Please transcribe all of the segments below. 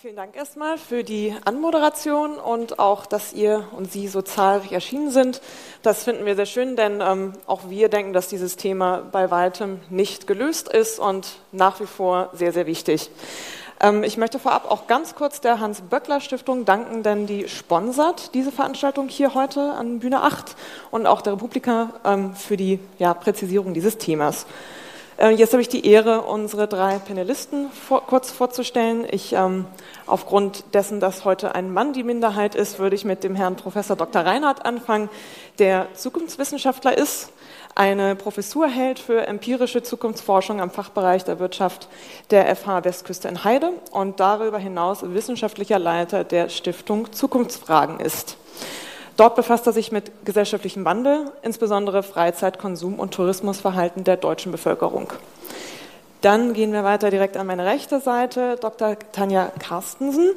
Vielen Dank erstmal für die Anmoderation und auch, dass ihr und Sie so zahlreich erschienen sind. Das finden wir sehr schön, denn ähm, auch wir denken, dass dieses Thema bei weitem nicht gelöst ist und nach wie vor sehr, sehr wichtig. Ähm, ich möchte vorab auch ganz kurz der Hans-Böckler-Stiftung danken, denn die sponsert diese Veranstaltung hier heute an Bühne 8 und auch der Republika ähm, für die ja, Präzisierung dieses Themas. Äh, jetzt habe ich die Ehre, unsere drei Panelisten vor, kurz vorzustellen. Ich, ähm, aufgrund dessen, dass heute ein Mann die Minderheit ist, würde ich mit dem Herrn Professor Dr. Reinhardt anfangen, der Zukunftswissenschaftler ist, eine Professur hält für empirische Zukunftsforschung am Fachbereich der Wirtschaft der FH Westküste in Heide und darüber hinaus wissenschaftlicher Leiter der Stiftung Zukunftsfragen ist. Dort befasst er sich mit gesellschaftlichem Wandel, insbesondere Freizeit-, Konsum- und Tourismusverhalten der deutschen Bevölkerung. Dann gehen wir weiter direkt an meine rechte Seite. Dr. Tanja Carstensen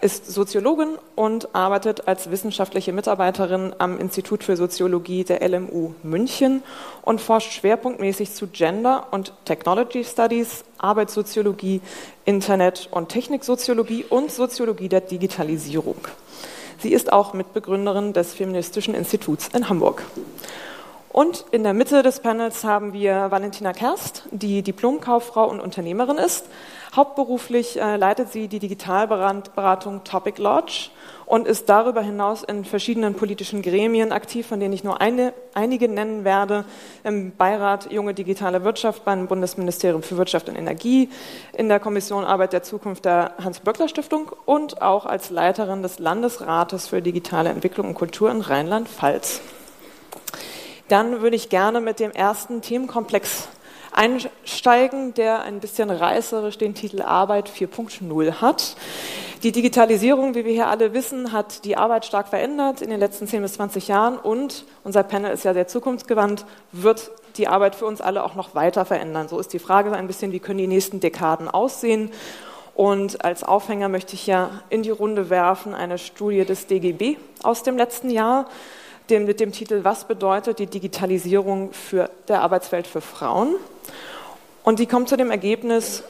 ist Soziologin und arbeitet als wissenschaftliche Mitarbeiterin am Institut für Soziologie der LMU München und forscht schwerpunktmäßig zu Gender und Technology Studies, Arbeitssoziologie, Internet- und Techniksoziologie und Soziologie der Digitalisierung. Sie ist auch Mitbegründerin des Feministischen Instituts in Hamburg. Und in der Mitte des Panels haben wir Valentina Kerst, die Diplomkauffrau und Unternehmerin ist. Hauptberuflich äh, leitet sie die Digitalberatung Topic Lodge und ist darüber hinaus in verschiedenen politischen Gremien aktiv, von denen ich nur eine, einige nennen werde. Im Beirat Junge Digitale Wirtschaft beim Bundesministerium für Wirtschaft und Energie, in der Kommission Arbeit der Zukunft der Hans-Böckler-Stiftung und auch als Leiterin des Landesrates für digitale Entwicklung und Kultur in Rheinland-Pfalz. Dann würde ich gerne mit dem ersten Themenkomplex einsteigen, der ein bisschen reißerisch den Titel Arbeit 4.0 hat. Die Digitalisierung, wie wir hier alle wissen, hat die Arbeit stark verändert in den letzten 10 bis 20 Jahren und unser Panel ist ja sehr zukunftsgewandt, wird die Arbeit für uns alle auch noch weiter verändern. So ist die Frage ein bisschen, wie können die nächsten Dekaden aussehen? Und als Aufhänger möchte ich ja in die Runde werfen eine Studie des DGB aus dem letzten Jahr dem, mit dem Titel Was bedeutet die Digitalisierung für der Arbeitswelt für Frauen? Und die kommt zu dem Ergebnis,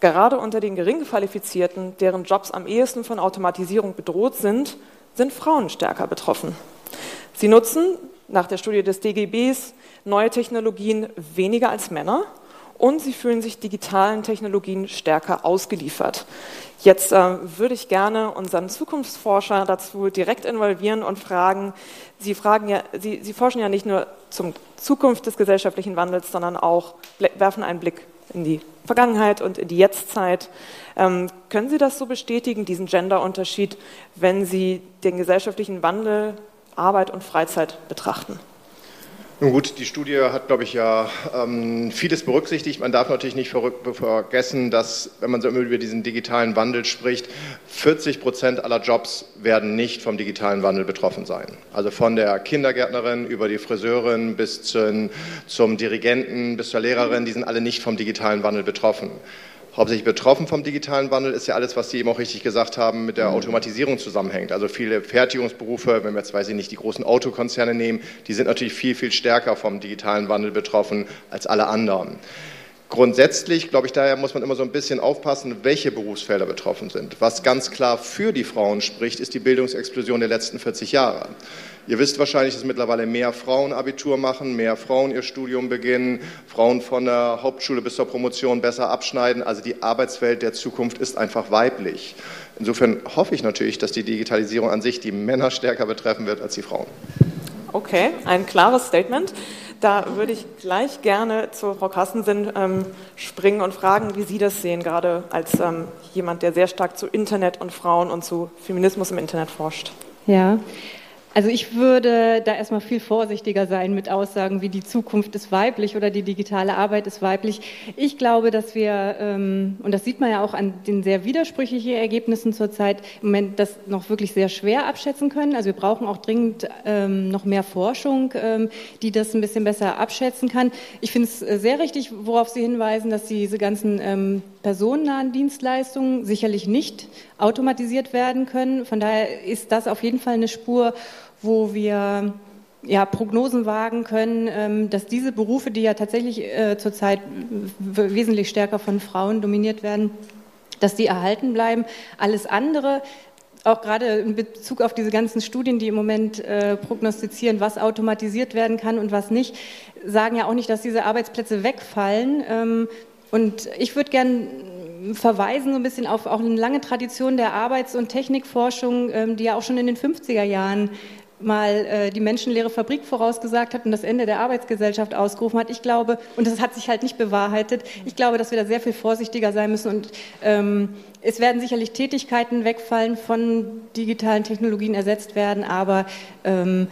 gerade unter den gering qualifizierten, deren Jobs am ehesten von Automatisierung bedroht sind, sind Frauen stärker betroffen. Sie nutzen nach der Studie des DGBs neue Technologien weniger als Männer und sie fühlen sich digitalen Technologien stärker ausgeliefert. Jetzt äh, würde ich gerne unseren Zukunftsforscher dazu direkt involvieren und fragen, Sie, fragen ja, Sie, Sie forschen ja nicht nur zum Zukunft des gesellschaftlichen Wandels, sondern auch werfen einen Blick in die Vergangenheit und in die Jetztzeit. Ähm, können Sie das so bestätigen, diesen Genderunterschied, wenn Sie den gesellschaftlichen Wandel, Arbeit und Freizeit betrachten? Nun gut, die Studie hat, glaube ich, ja ähm, vieles berücksichtigt. Man darf natürlich nicht vergessen, dass, wenn man so über diesen digitalen Wandel spricht, 40 Prozent aller Jobs werden nicht vom digitalen Wandel betroffen sein. Also von der Kindergärtnerin über die Friseurin bis zum, zum Dirigenten bis zur Lehrerin, die sind alle nicht vom digitalen Wandel betroffen. Hauptsächlich betroffen vom digitalen Wandel ist ja alles, was Sie eben auch richtig gesagt haben, mit der mhm. Automatisierung zusammenhängt. Also viele Fertigungsberufe, wenn wir jetzt, weiß ich nicht, die großen Autokonzerne nehmen, die sind natürlich viel, viel stärker vom digitalen Wandel betroffen als alle anderen. Grundsätzlich, glaube ich, daher muss man immer so ein bisschen aufpassen, welche Berufsfelder betroffen sind. Was ganz klar für die Frauen spricht, ist die Bildungsexplosion der letzten 40 Jahre. Ihr wisst wahrscheinlich, dass mittlerweile mehr Frauen Abitur machen, mehr Frauen ihr Studium beginnen, Frauen von der Hauptschule bis zur Promotion besser abschneiden. Also die Arbeitswelt der Zukunft ist einfach weiblich. Insofern hoffe ich natürlich, dass die Digitalisierung an sich die Männer stärker betreffen wird als die Frauen. Okay, ein klares Statement. Da würde ich gleich gerne zu Frau Carstensen ähm, springen und fragen, wie Sie das sehen, gerade als ähm, jemand, der sehr stark zu Internet und Frauen und zu Feminismus im Internet forscht. Ja, also ich würde da erstmal viel vorsichtiger sein mit Aussagen wie die Zukunft ist weiblich oder die digitale Arbeit ist weiblich. Ich glaube, dass wir, ähm, und das sieht man ja auch an den sehr widersprüchlichen Ergebnissen zurzeit, im Moment das noch wirklich sehr schwer abschätzen können. Also wir brauchen auch dringend ähm, noch mehr Forschung, ähm, die das ein bisschen besser abschätzen kann. Ich finde es äh, sehr richtig, worauf Sie hinweisen, dass diese ganzen personennahen Dienstleistungen sicherlich nicht automatisiert werden können. Von daher ist das auf jeden Fall eine Spur, wo wir ja, Prognosen wagen können, ähm, dass diese Berufe, die ja tatsächlich äh, zurzeit wesentlich stärker von Frauen dominiert werden, dass die erhalten bleiben. Alles andere auch gerade in Bezug auf diese ganzen Studien, die im Moment äh, prognostizieren, was automatisiert werden kann und was nicht, sagen ja auch nicht, dass diese Arbeitsplätze wegfallen. Ähm, und ich würde gerne verweisen so ein bisschen auf auch eine lange Tradition der Arbeits- und Technikforschung, ähm, die ja auch schon in den 50er Jahren mal äh, die menschenleere Fabrik vorausgesagt hat und das Ende der Arbeitsgesellschaft ausgerufen hat. Ich glaube, und das hat sich halt nicht bewahrheitet, ich glaube, dass wir da sehr viel vorsichtiger sein müssen und ähm, es werden sicherlich Tätigkeiten wegfallen, von digitalen Technologien ersetzt werden, aber ähm,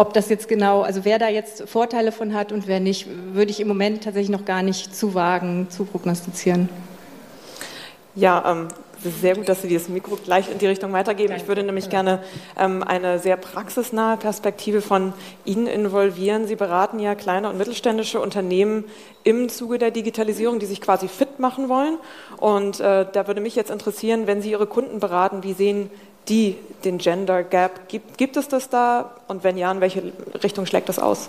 ob das jetzt genau, also wer da jetzt Vorteile von hat und wer nicht, würde ich im Moment tatsächlich noch gar nicht zu wagen, zu prognostizieren. Ja, ähm, es ist sehr gut, dass Sie dieses Mikro gleich in die Richtung weitergeben. Ich würde nämlich gerne ähm, eine sehr praxisnahe Perspektive von Ihnen involvieren. Sie beraten ja kleine und mittelständische Unternehmen im Zuge der Digitalisierung, die sich quasi fit machen wollen. Und äh, da würde mich jetzt interessieren, wenn Sie Ihre Kunden beraten, wie sehen die den Gender Gap? Gibt, gibt es das da? Und wenn ja, in welche Richtung schlägt das aus?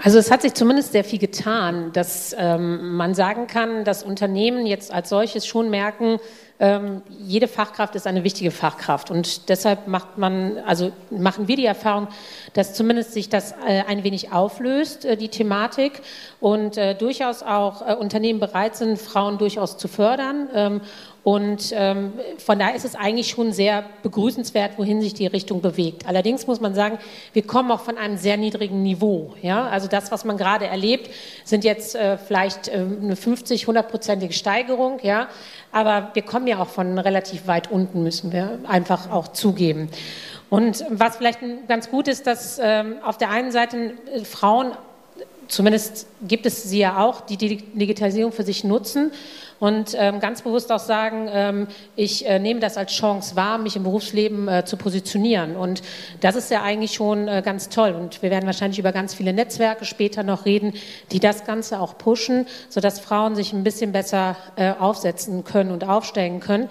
Also es hat sich zumindest sehr viel getan, dass ähm, man sagen kann, dass Unternehmen jetzt als solches schon merken, ähm, jede Fachkraft ist eine wichtige Fachkraft und deshalb macht man, also machen wir die Erfahrung, dass zumindest sich das äh, ein wenig auflöst, äh, die Thematik und äh, durchaus auch äh, Unternehmen bereit sind, Frauen durchaus zu fördern ähm, und ähm, von daher ist es eigentlich schon sehr begrüßenswert, wohin sich die Richtung bewegt. Allerdings muss man sagen, wir kommen auch von einem sehr niedrigen Niveau. Ja? Also das, was man gerade erlebt, sind jetzt äh, vielleicht äh, eine 50, 100-prozentige Steigerung. Ja? Aber wir kommen ja auch von relativ weit unten, müssen wir einfach auch zugeben. Und was vielleicht ganz gut ist, dass ähm, auf der einen Seite äh, Frauen, zumindest gibt es sie ja auch, die die Digitalisierung für sich nutzen und ähm, ganz bewusst auch sagen, ähm, ich äh, nehme das als Chance wahr, mich im Berufsleben äh, zu positionieren. Und das ist ja eigentlich schon äh, ganz toll. Und wir werden wahrscheinlich über ganz viele Netzwerke später noch reden, die das Ganze auch pushen, sodass Frauen sich ein bisschen besser äh, aufsetzen können und aufstellen können.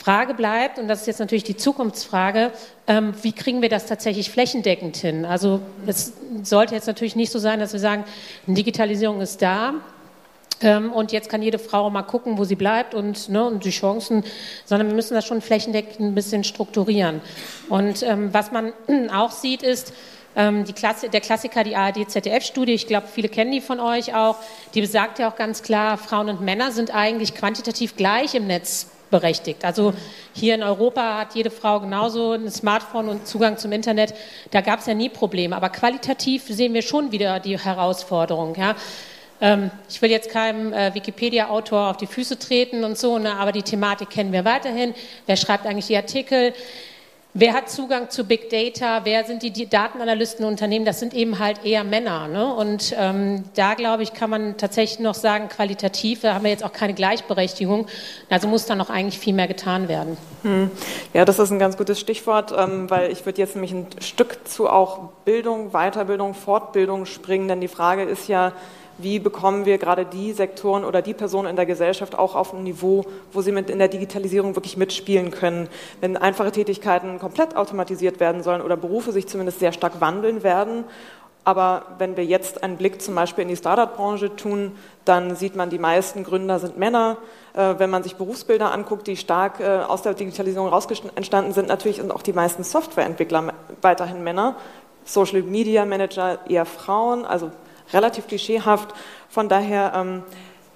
Frage bleibt, und das ist jetzt natürlich die Zukunftsfrage, ähm, wie kriegen wir das tatsächlich flächendeckend hin? Also es sollte jetzt natürlich nicht so sein, dass wir sagen, Digitalisierung ist da, ähm, und jetzt kann jede Frau mal gucken, wo sie bleibt und, ne, und die Chancen, sondern wir müssen das schon flächendeckend ein bisschen strukturieren. Und ähm, was man auch sieht, ist, ähm, Klasse, der Klassiker, die ARD-ZDF-Studie, ich glaube, viele kennen die von euch auch, die besagt ja auch ganz klar, Frauen und Männer sind eigentlich quantitativ gleich im Netz berechtigt. Also hier in Europa hat jede Frau genauso ein Smartphone und Zugang zum Internet. Da gab es ja nie Probleme. Aber qualitativ sehen wir schon wieder die Herausforderung. Ja. Ähm, ich will jetzt keinem äh, Wikipedia-Autor auf die Füße treten und so, ne, aber die Thematik kennen wir weiterhin. Wer schreibt eigentlich die Artikel? Wer hat Zugang zu Big Data? Wer sind die Datenanalysten und Unternehmen? Das sind eben halt eher Männer. Ne? Und ähm, da, glaube ich, kann man tatsächlich noch sagen, qualitativ, da haben wir jetzt auch keine Gleichberechtigung. Also muss da noch eigentlich viel mehr getan werden. Hm. Ja, das ist ein ganz gutes Stichwort, ähm, weil ich würde jetzt nämlich ein Stück zu auch Bildung, Weiterbildung, Fortbildung springen, denn die Frage ist ja, wie bekommen wir gerade die Sektoren oder die Personen in der Gesellschaft auch auf ein Niveau, wo sie mit in der Digitalisierung wirklich mitspielen können. Wenn einfache Tätigkeiten komplett automatisiert werden sollen oder Berufe sich zumindest sehr stark wandeln werden, aber wenn wir jetzt einen Blick zum Beispiel in die Startup-Branche tun, dann sieht man, die meisten Gründer sind Männer. Äh, wenn man sich Berufsbilder anguckt, die stark äh, aus der Digitalisierung raus entstanden sind, natürlich sind auch die meisten Softwareentwickler weiterhin Männer. Social Media Manager eher Frauen, also relativ klischeehaft. Von daher, ähm,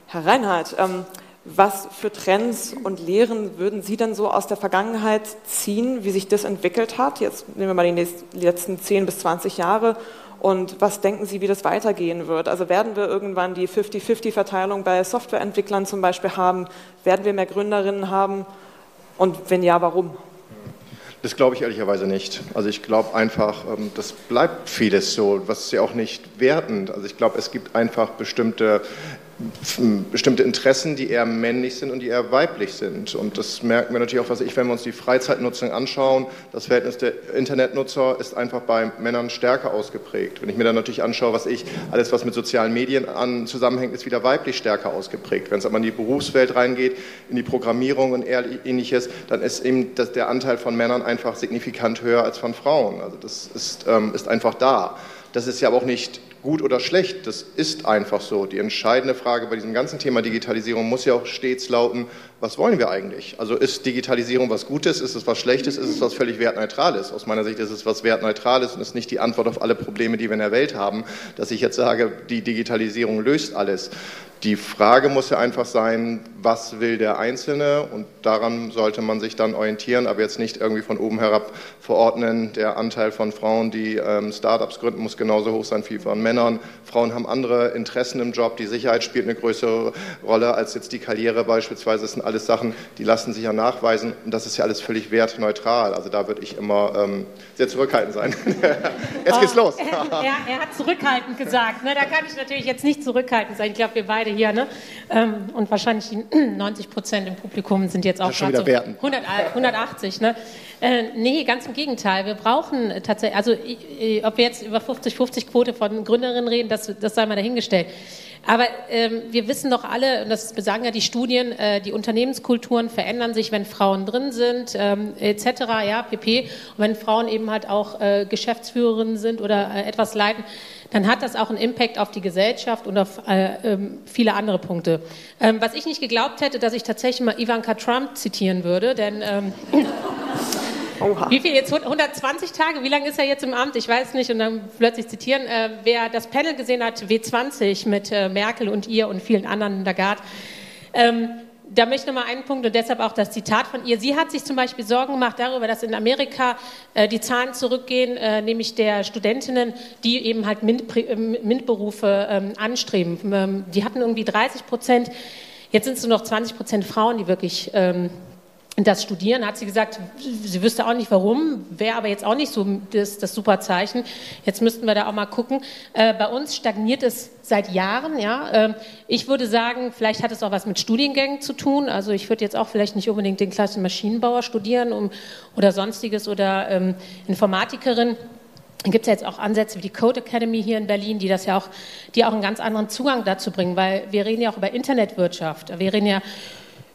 Herr Reinhardt, ähm, was für Trends und Lehren würden Sie denn so aus der Vergangenheit ziehen, wie sich das entwickelt hat? Jetzt nehmen wir mal die letzten 10 bis 20 Jahre. Und was denken Sie, wie das weitergehen wird? Also werden wir irgendwann die 50-50-Verteilung bei Softwareentwicklern zum Beispiel haben? Werden wir mehr Gründerinnen haben? Und wenn ja, warum? Das glaube ich ehrlicherweise nicht. Also ich glaube einfach, ähm, das bleibt vieles so, was ja auch nicht wertend. Also ich glaube, es gibt einfach bestimmte bestimmte Interessen, die eher männlich sind und die eher weiblich sind. Und das merken wir natürlich auch, was ich, wenn wir uns die Freizeitnutzung anschauen. Das Verhältnis der Internetnutzer ist einfach bei Männern stärker ausgeprägt. Wenn ich mir dann natürlich anschaue, was ich, alles was mit sozialen Medien an, zusammenhängt, ist wieder weiblich stärker ausgeprägt. Wenn es aber in die Berufswelt reingeht, in die Programmierung und ähnliches, dann ist eben das, der Anteil von Männern einfach signifikant höher als von Frauen. Also das ist, ähm, ist einfach da. Das ist ja auch nicht gut oder schlecht. Das ist einfach so. Die entscheidende Frage bei diesem ganzen Thema Digitalisierung muss ja auch stets lauten, was wollen wir eigentlich? Also ist Digitalisierung was Gutes, ist es was Schlechtes, ist es was völlig wertneutrales? Aus meiner Sicht ist es was wertneutrales und ist nicht die Antwort auf alle Probleme, die wir in der Welt haben, dass ich jetzt sage, die Digitalisierung löst alles. Die Frage muss ja einfach sein, was will der Einzelne und daran sollte man sich dann orientieren, aber jetzt nicht irgendwie von oben herab verordnen. Der Anteil von Frauen, die ähm, Startups gründen, muss genauso hoch sein wie von Männern. Frauen haben andere Interessen im Job, die Sicherheit spielt eine größere Rolle als jetzt die Karriere beispielsweise. Das sind alles Sachen, die lassen sich ja nachweisen und das ist ja alles völlig wertneutral. Also da würde ich immer ähm, sehr zurückhaltend sein. jetzt geht's los. er, er, hat zurückhaltend gesagt. Ne? Da kann ich natürlich jetzt nicht zurückhaltend sein. Ich glaube, wir beide hier. Ne? Ähm, und wahrscheinlich die 90 Prozent im Publikum sind jetzt auch schon wieder so werten. 100, 180. Ne? Äh, nee, ganz im Gegenteil. Wir brauchen tatsächlich, also ob wir jetzt über 50-50-Quote von Gründerinnen reden, das, das sei mal dahingestellt. Aber ähm, wir wissen doch alle, und das besagen ja die Studien, äh, die Unternehmenskulturen verändern sich, wenn Frauen drin sind, ähm, etc., ja, pp. Und wenn Frauen eben halt auch äh, Geschäftsführerinnen sind oder äh, etwas leiten, dann hat das auch einen Impact auf die Gesellschaft und auf äh, ähm, viele andere Punkte. Ähm, was ich nicht geglaubt hätte, dass ich tatsächlich mal Ivanka Trump zitieren würde, denn ähm, Oha. Wie viel jetzt? 120 Tage? Wie lange ist er jetzt im Amt? Ich weiß nicht. Und dann plötzlich zitieren. Äh, wer das Panel gesehen hat, W20 mit äh, Merkel und ihr und vielen anderen, Lagarde, ähm, da möchte ich noch mal einen Punkt und deshalb auch das Zitat von ihr. Sie hat sich zum Beispiel Sorgen gemacht darüber, dass in Amerika äh, die Zahlen zurückgehen, äh, nämlich der Studentinnen, die eben halt MINT, äh, MINT-Berufe ähm, anstreben. Ähm, die hatten irgendwie 30 Prozent. Jetzt sind es nur noch 20 Prozent Frauen, die wirklich ähm, das Studieren, hat sie gesagt, sie wüsste auch nicht warum, wäre aber jetzt auch nicht so das, das super Zeichen. Jetzt müssten wir da auch mal gucken. Äh, bei uns stagniert es seit Jahren. Ja. Ähm, ich würde sagen, vielleicht hat es auch was mit Studiengängen zu tun. Also ich würde jetzt auch vielleicht nicht unbedingt den klassischen Maschinenbauer studieren um, oder sonstiges oder ähm, Informatikerin. Dann gibt es ja jetzt auch Ansätze wie die Code Academy hier in Berlin, die das ja auch, die auch einen ganz anderen Zugang dazu bringen, weil wir reden ja auch über Internetwirtschaft. Wir reden ja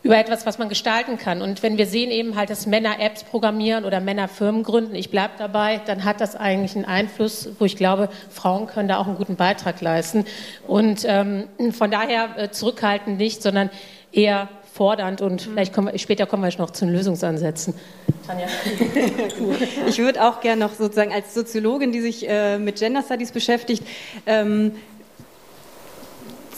über etwas, was man gestalten kann. Und wenn wir sehen eben halt, dass Männer Apps programmieren oder Männer Firmen gründen, ich bleibe dabei, dann hat das eigentlich einen Einfluss, wo ich glaube, Frauen können da auch einen guten Beitrag leisten. Und ähm, von daher äh, zurückhaltend nicht, sondern eher fordernd und mhm. vielleicht kommen wir, später kommen wir noch zu den Lösungsansätzen. Tanja. ich würde auch gerne noch sozusagen als Soziologin, die sich äh, mit Gender Studies beschäftigt, ähm,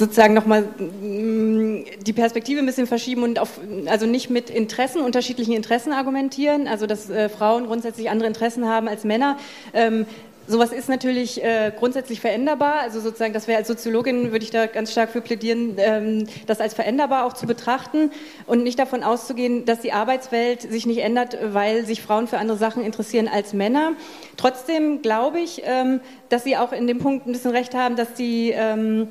sozusagen nochmal mm, die Perspektive ein bisschen verschieben und auf, also nicht mit Interessen, unterschiedlichen Interessen argumentieren, also dass äh, Frauen grundsätzlich andere Interessen haben als Männer. Ähm, Sowas ist natürlich äh, grundsätzlich veränderbar. Also sozusagen, das wäre als Soziologin, würde ich da ganz stark für plädieren, ähm, das als veränderbar auch zu betrachten und nicht davon auszugehen, dass die Arbeitswelt sich nicht ändert, weil sich Frauen für andere Sachen interessieren als Männer. Trotzdem glaube ich, ähm, dass Sie auch in dem Punkt ein bisschen recht haben, dass die ähm,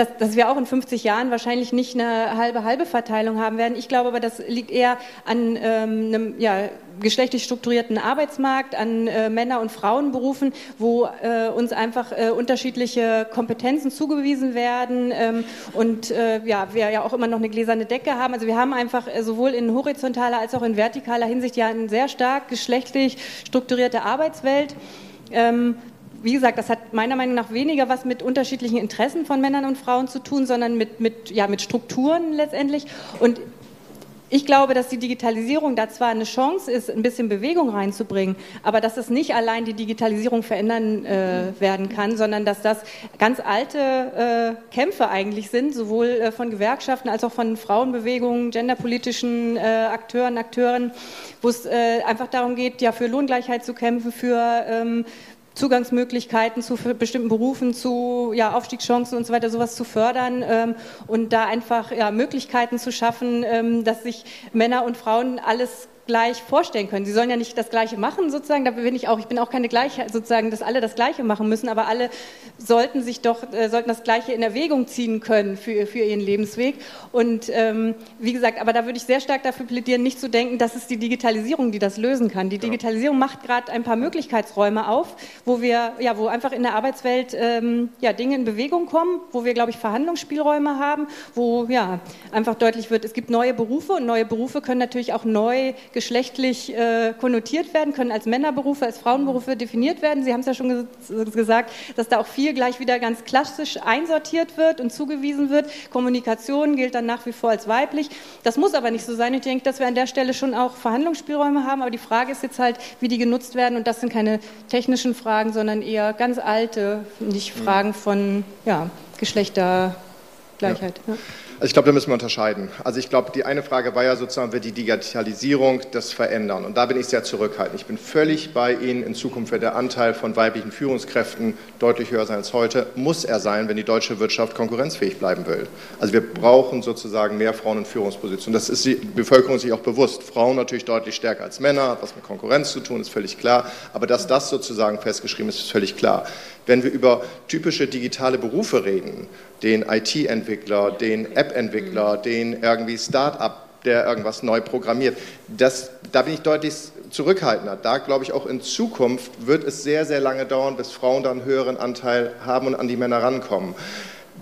dass, dass wir auch in 50 Jahren wahrscheinlich nicht eine halbe halbe Verteilung haben werden. Ich glaube aber, das liegt eher an ähm, einem ja, geschlechtlich strukturierten Arbeitsmarkt, an äh, Männer- und Frauenberufen, wo äh, uns einfach äh, unterschiedliche Kompetenzen zugewiesen werden ähm, und äh, ja, wir ja auch immer noch eine gläserne Decke haben. Also wir haben einfach äh, sowohl in horizontaler als auch in vertikaler Hinsicht ja eine sehr stark geschlechtlich strukturierte Arbeitswelt. Ähm, wie gesagt, das hat meiner Meinung nach weniger was mit unterschiedlichen Interessen von Männern und Frauen zu tun, sondern mit, mit, ja, mit Strukturen letztendlich. Und ich glaube, dass die Digitalisierung da zwar eine Chance ist, ein bisschen Bewegung reinzubringen, aber dass es nicht allein die Digitalisierung verändern äh, werden kann, sondern dass das ganz alte äh, Kämpfe eigentlich sind, sowohl äh, von Gewerkschaften als auch von Frauenbewegungen, genderpolitischen äh, Akteuren, Akteuren, wo es äh, einfach darum geht, ja für Lohngleichheit zu kämpfen, für ähm, Zugangsmöglichkeiten zu bestimmten Berufen, zu ja, Aufstiegschancen und so weiter, sowas zu fördern ähm, und da einfach ja, Möglichkeiten zu schaffen, ähm, dass sich Männer und Frauen alles gleich vorstellen können. Sie sollen ja nicht das Gleiche machen, sozusagen. Da bin ich auch. Ich bin auch keine Gleiche, sozusagen, dass alle das Gleiche machen müssen, aber alle sollten sich doch, äh, sollten das Gleiche in Erwägung ziehen können für, für ihren Lebensweg. Und ähm, wie gesagt, aber da würde ich sehr stark dafür plädieren, nicht zu denken, dass es die Digitalisierung, die das lösen kann. Die Digitalisierung macht gerade ein paar Möglichkeitsräume auf, wo wir, ja, wo einfach in der Arbeitswelt ähm, ja, Dinge in Bewegung kommen, wo wir, glaube ich, Verhandlungsspielräume haben, wo ja einfach deutlich wird, es gibt neue Berufe und neue Berufe können natürlich auch neu geschlechtlich äh, konnotiert werden, können als Männerberufe, als Frauenberufe definiert werden. Sie haben es ja schon ges gesagt, dass da auch viel gleich wieder ganz klassisch einsortiert wird und zugewiesen wird. Kommunikation gilt dann nach wie vor als weiblich. Das muss aber nicht so sein. Ich denke, dass wir an der Stelle schon auch Verhandlungsspielräume haben, aber die Frage ist jetzt halt, wie die genutzt werden und das sind keine technischen Fragen, sondern eher ganz alte, nicht Fragen von ja, Geschlechtergleichheit. Ja. Ja. Also ich glaube, da müssen wir unterscheiden. Also ich glaube, die eine Frage war ja sozusagen, wird die Digitalisierung das verändern? Und da bin ich sehr zurückhaltend. Ich bin völlig bei Ihnen. In Zukunft wird der Anteil von weiblichen Führungskräften deutlich höher sein als heute. Muss er sein, wenn die deutsche Wirtschaft konkurrenzfähig bleiben will. Also wir brauchen sozusagen mehr Frauen in Führungspositionen. Das ist die Bevölkerung sich auch bewusst. Frauen natürlich deutlich stärker als Männer, hat was mit Konkurrenz zu tun, ist völlig klar. Aber dass das sozusagen festgeschrieben ist, ist völlig klar. Wenn wir über typische digitale Berufe reden, den IT-Entwickler, den App-Entwickler, den irgendwie Start-up, der irgendwas neu programmiert, das, da bin ich deutlich zurückhaltender. Da glaube ich auch in Zukunft wird es sehr, sehr lange dauern, bis Frauen dann einen höheren Anteil haben und an die Männer rankommen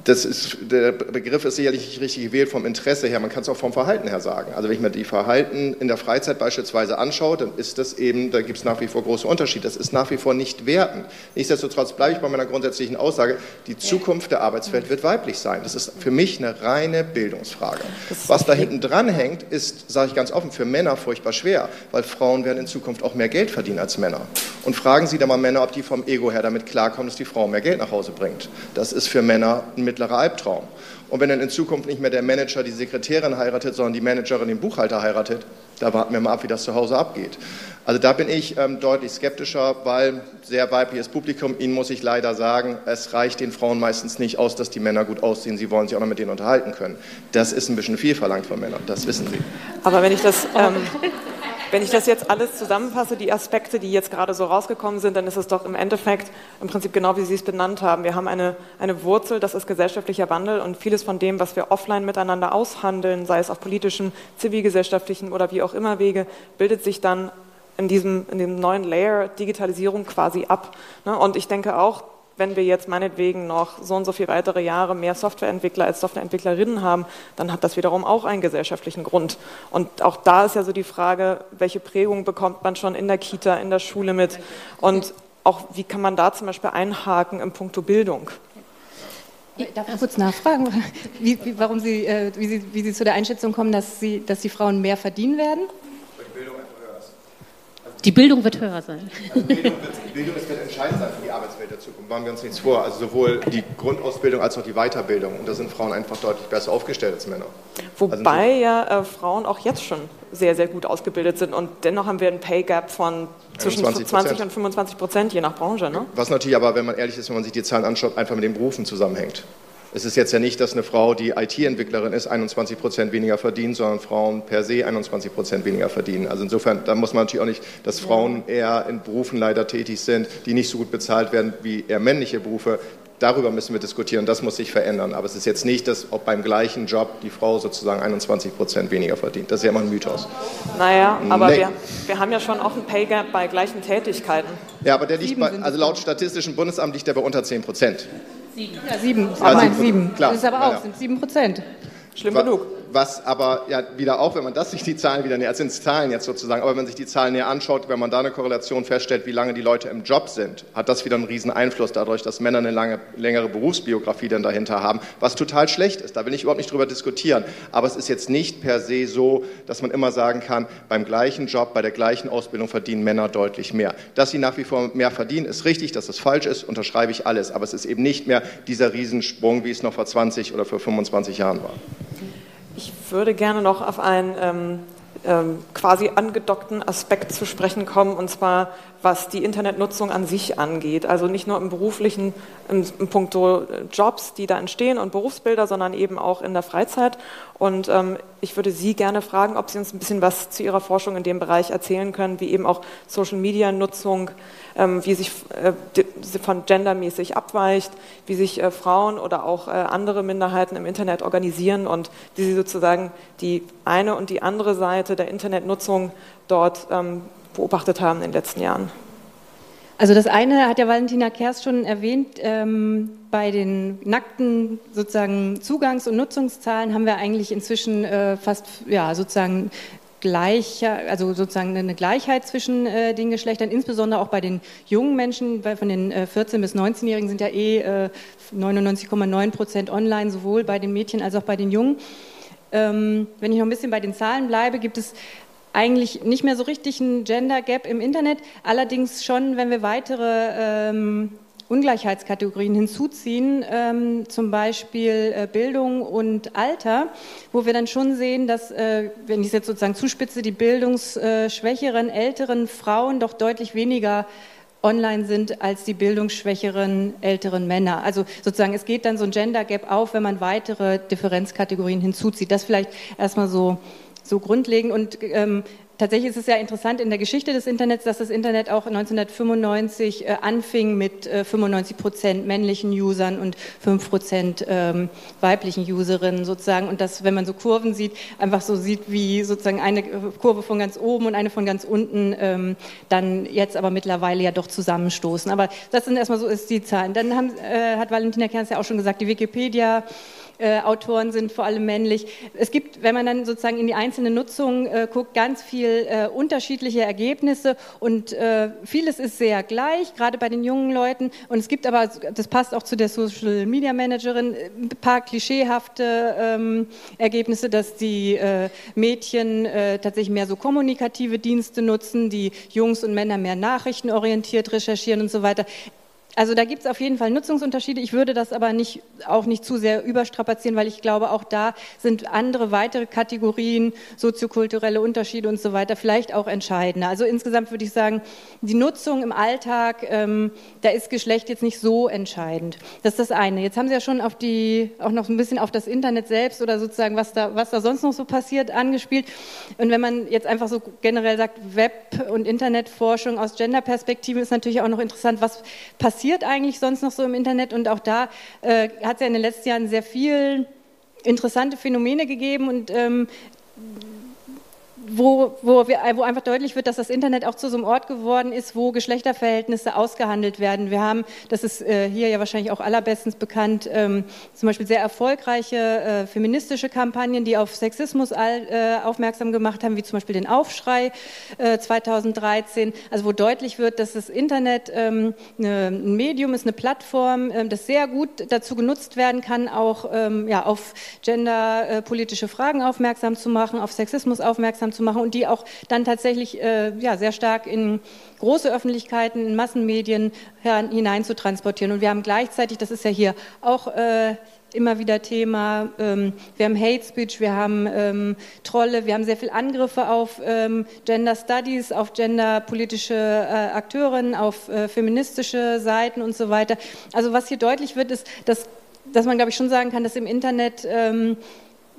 das ist, der Begriff ist sicherlich nicht richtig gewählt vom Interesse her, man kann es auch vom Verhalten her sagen. Also wenn ich mir die Verhalten in der Freizeit beispielsweise anschaue, dann ist das eben, da gibt es nach wie vor große Unterschiede. Das ist nach wie vor nicht wertend. Nichtsdestotrotz bleibe ich bei meiner grundsätzlichen Aussage, die Zukunft der Arbeitswelt wird weiblich sein. Das ist für mich eine reine Bildungsfrage. Was da hinten dran hängt, ist, sage ich ganz offen, für Männer furchtbar schwer, weil Frauen werden in Zukunft auch mehr Geld verdienen als Männer. Und fragen Sie da mal Männer, ob die vom Ego her damit klarkommen, dass die Frau mehr Geld nach Hause bringt. Das ist für Männer ein mittlerer Albtraum. Und wenn dann in Zukunft nicht mehr der Manager die Sekretärin heiratet, sondern die Managerin den Buchhalter heiratet, da warten wir mal ab, wie das zu Hause abgeht. Also da bin ich ähm, deutlich skeptischer, weil sehr weibliches Publikum, Ihnen muss ich leider sagen, es reicht den Frauen meistens nicht aus, dass die Männer gut aussehen. Sie wollen sich auch noch mit denen unterhalten können. Das ist ein bisschen viel verlangt von Männern, das wissen Sie. Aber wenn ich das ähm, wenn ich das jetzt alles zusammenfasse, die Aspekte, die jetzt gerade so rausgekommen sind, dann ist es doch im Endeffekt im Prinzip genau wie Sie es benannt haben. Wir haben eine, eine Wurzel, das ist gesellschaftlicher Wandel und vieles von dem, was wir offline miteinander aushandeln, sei es auf politischen, zivilgesellschaftlichen oder wie auch immer Wege, bildet sich dann in diesem, in dem neuen Layer Digitalisierung quasi ab. Ne? Und ich denke auch, wenn wir jetzt meinetwegen noch so und so viele weitere Jahre mehr Softwareentwickler als Softwareentwicklerinnen haben, dann hat das wiederum auch einen gesellschaftlichen Grund. Und auch da ist ja so die Frage, welche Prägung bekommt man schon in der Kita, in der Schule mit und auch wie kann man da zum Beispiel einhaken im Puncto Bildung. Darf ich kurz nachfragen, wie, wie, warum Sie, äh, wie, Sie, wie Sie zu der Einschätzung kommen, dass, Sie, dass die Frauen mehr verdienen werden? Die Bildung wird höher sein. Also Bildung, wird, Bildung wird entscheidend sein für die Arbeitswelt der Zukunft. Machen wir uns nichts vor. Also sowohl die Grundausbildung als auch die Weiterbildung. Und da sind Frauen einfach deutlich besser aufgestellt als Männer. Wobei also ja äh, Frauen auch jetzt schon sehr, sehr gut ausgebildet sind. Und dennoch haben wir einen Pay Gap von zwischen 20 und 25 Prozent, je nach Branche. Ne? Was natürlich aber, wenn man ehrlich ist, wenn man sich die Zahlen anschaut, einfach mit den Berufen zusammenhängt. Es ist jetzt ja nicht, dass eine Frau, die IT-Entwicklerin ist, 21 Prozent weniger verdient, sondern Frauen per se 21 Prozent weniger verdienen. Also insofern, da muss man natürlich auch nicht, dass Frauen eher in Berufen leider tätig sind, die nicht so gut bezahlt werden wie eher männliche Berufe. Darüber müssen wir diskutieren, das muss sich verändern. Aber es ist jetzt nicht, dass ob beim gleichen Job die Frau sozusagen 21 Prozent weniger verdient. Das ist ja immer ein Mythos. Naja, aber nee. wir, wir haben ja schon auch ein Pay Gap bei gleichen Tätigkeiten. Ja, aber der liegt bei, also laut Statistischen Bundesamt liegt der bei unter 10 Prozent. Sieben. Ja, sieben. Ja, sieben. sieben. Klar. Das ist aber auch, ja, sind sieben Prozent. Schlimm genug. Was aber ja wieder auch, wenn man das sich die Zahlen wieder näher, sind Zahlen jetzt sozusagen, aber wenn man sich die Zahlen näher anschaut, wenn man da eine Korrelation feststellt, wie lange die Leute im Job sind, hat das wieder einen riesen Einfluss dadurch, dass Männer eine lange, längere Berufsbiografie dann dahinter haben, was total schlecht ist. Da will ich überhaupt nicht drüber diskutieren. Aber es ist jetzt nicht per se so, dass man immer sagen kann, beim gleichen Job, bei der gleichen Ausbildung verdienen Männer deutlich mehr. Dass sie nach wie vor mehr verdienen, ist richtig, dass das falsch ist, unterschreibe ich alles. Aber es ist eben nicht mehr dieser Riesensprung, wie es noch vor 20 oder vor 25 Jahren war. Ich würde gerne noch auf einen ähm, ähm, quasi angedockten Aspekt zu sprechen kommen, und zwar was die Internetnutzung an sich angeht. Also nicht nur im beruflichen, im, im Punkto äh, Jobs, die da entstehen und Berufsbilder, sondern eben auch in der Freizeit. Und ähm, ich würde Sie gerne fragen, ob Sie uns ein bisschen was zu Ihrer Forschung in dem Bereich erzählen können, wie eben auch Social-Media-Nutzung, ähm, wie sich äh, von gendermäßig abweicht, wie sich äh, Frauen oder auch äh, andere Minderheiten im Internet organisieren und wie Sie sozusagen die eine und die andere Seite der Internetnutzung dort ähm, beobachtet haben in den letzten Jahren? Also das eine hat ja Valentina Kerst schon erwähnt, ähm, bei den nackten sozusagen Zugangs- und Nutzungszahlen haben wir eigentlich inzwischen äh, fast ja, sozusagen gleicher, also sozusagen eine Gleichheit zwischen äh, den Geschlechtern, insbesondere auch bei den jungen Menschen, weil von den äh, 14- bis 19-Jährigen sind ja eh äh, 99,9 Prozent online, sowohl bei den Mädchen als auch bei den Jungen. Ähm, wenn ich noch ein bisschen bei den Zahlen bleibe, gibt es eigentlich nicht mehr so richtig einen Gender Gap im Internet, allerdings schon, wenn wir weitere ähm, Ungleichheitskategorien hinzuziehen, ähm, zum Beispiel äh, Bildung und Alter, wo wir dann schon sehen, dass, äh, wenn ich es jetzt sozusagen zuspitze, die bildungsschwächeren, älteren Frauen doch deutlich weniger online sind als die bildungsschwächeren älteren Männer. Also sozusagen, es geht dann so ein Gender Gap auf, wenn man weitere Differenzkategorien hinzuzieht. Das vielleicht erstmal so so grundlegend. Und ähm, Tatsächlich ist es ja interessant in der Geschichte des Internets, dass das Internet auch 1995 äh, anfing mit äh, 95 Prozent männlichen Usern und 5 Prozent ähm, weiblichen Userinnen sozusagen. Und dass, wenn man so Kurven sieht, einfach so sieht, wie sozusagen eine Kurve von ganz oben und eine von ganz unten ähm, dann jetzt aber mittlerweile ja doch zusammenstoßen. Aber das sind erstmal so ist die Zahlen. Dann haben, äh, hat Valentina Kerns ja auch schon gesagt, die Wikipedia äh, Autoren sind vor allem männlich. Es gibt, wenn man dann sozusagen in die einzelne Nutzung äh, guckt, ganz viel äh, unterschiedliche Ergebnisse und äh, vieles ist sehr gleich, gerade bei den jungen Leuten. Und es gibt aber, das passt auch zu der Social Media Managerin, ein paar klischeehafte ähm, Ergebnisse, dass die äh, Mädchen äh, tatsächlich mehr so kommunikative Dienste nutzen, die Jungs und Männer mehr nachrichtenorientiert recherchieren und so weiter. Also da gibt es auf jeden Fall Nutzungsunterschiede. Ich würde das aber nicht, auch nicht zu sehr überstrapazieren, weil ich glaube, auch da sind andere weitere Kategorien, soziokulturelle Unterschiede und so weiter vielleicht auch entscheidender. Also insgesamt würde ich sagen, die Nutzung im Alltag, ähm, da ist Geschlecht jetzt nicht so entscheidend. Das ist das eine. Jetzt haben Sie ja schon auf die, auch noch ein bisschen auf das Internet selbst oder sozusagen, was da, was da sonst noch so passiert, angespielt. Und wenn man jetzt einfach so generell sagt, Web- und Internetforschung aus Genderperspektive ist natürlich auch noch interessant, was passiert passiert eigentlich sonst noch so im Internet? Und auch da äh, hat es ja in den letzten Jahren sehr viel interessante Phänomene gegeben und ähm, wo, wo, wir, wo einfach deutlich wird, dass das Internet auch zu so einem Ort geworden ist, wo Geschlechterverhältnisse ausgehandelt werden. Wir haben, das ist äh, hier ja wahrscheinlich auch allerbestens bekannt, ähm, zum Beispiel sehr erfolgreiche äh, feministische Kampagnen, die auf Sexismus all, äh, aufmerksam gemacht haben, wie zum Beispiel den Aufschrei 2013, äh, also wo deutlich wird, dass das Internet ähm, ein Medium ist, eine Plattform, ähm, das sehr gut dazu genutzt werden kann, auch ähm, ja, auf genderpolitische Fragen aufmerksam zu machen, auf Sexismus aufmerksam zu zu machen und die auch dann tatsächlich äh, ja, sehr stark in große Öffentlichkeiten, in Massenmedien hinein zu transportieren. Und wir haben gleichzeitig, das ist ja hier auch äh, immer wieder Thema. Ähm, wir haben Hate Speech, wir haben ähm, Trolle, wir haben sehr viele Angriffe auf ähm, Gender Studies, auf genderpolitische äh, Akteurinnen, auf äh, feministische Seiten und so weiter. Also was hier deutlich wird, ist, dass, dass man, glaube ich, schon sagen kann, dass im Internet ähm,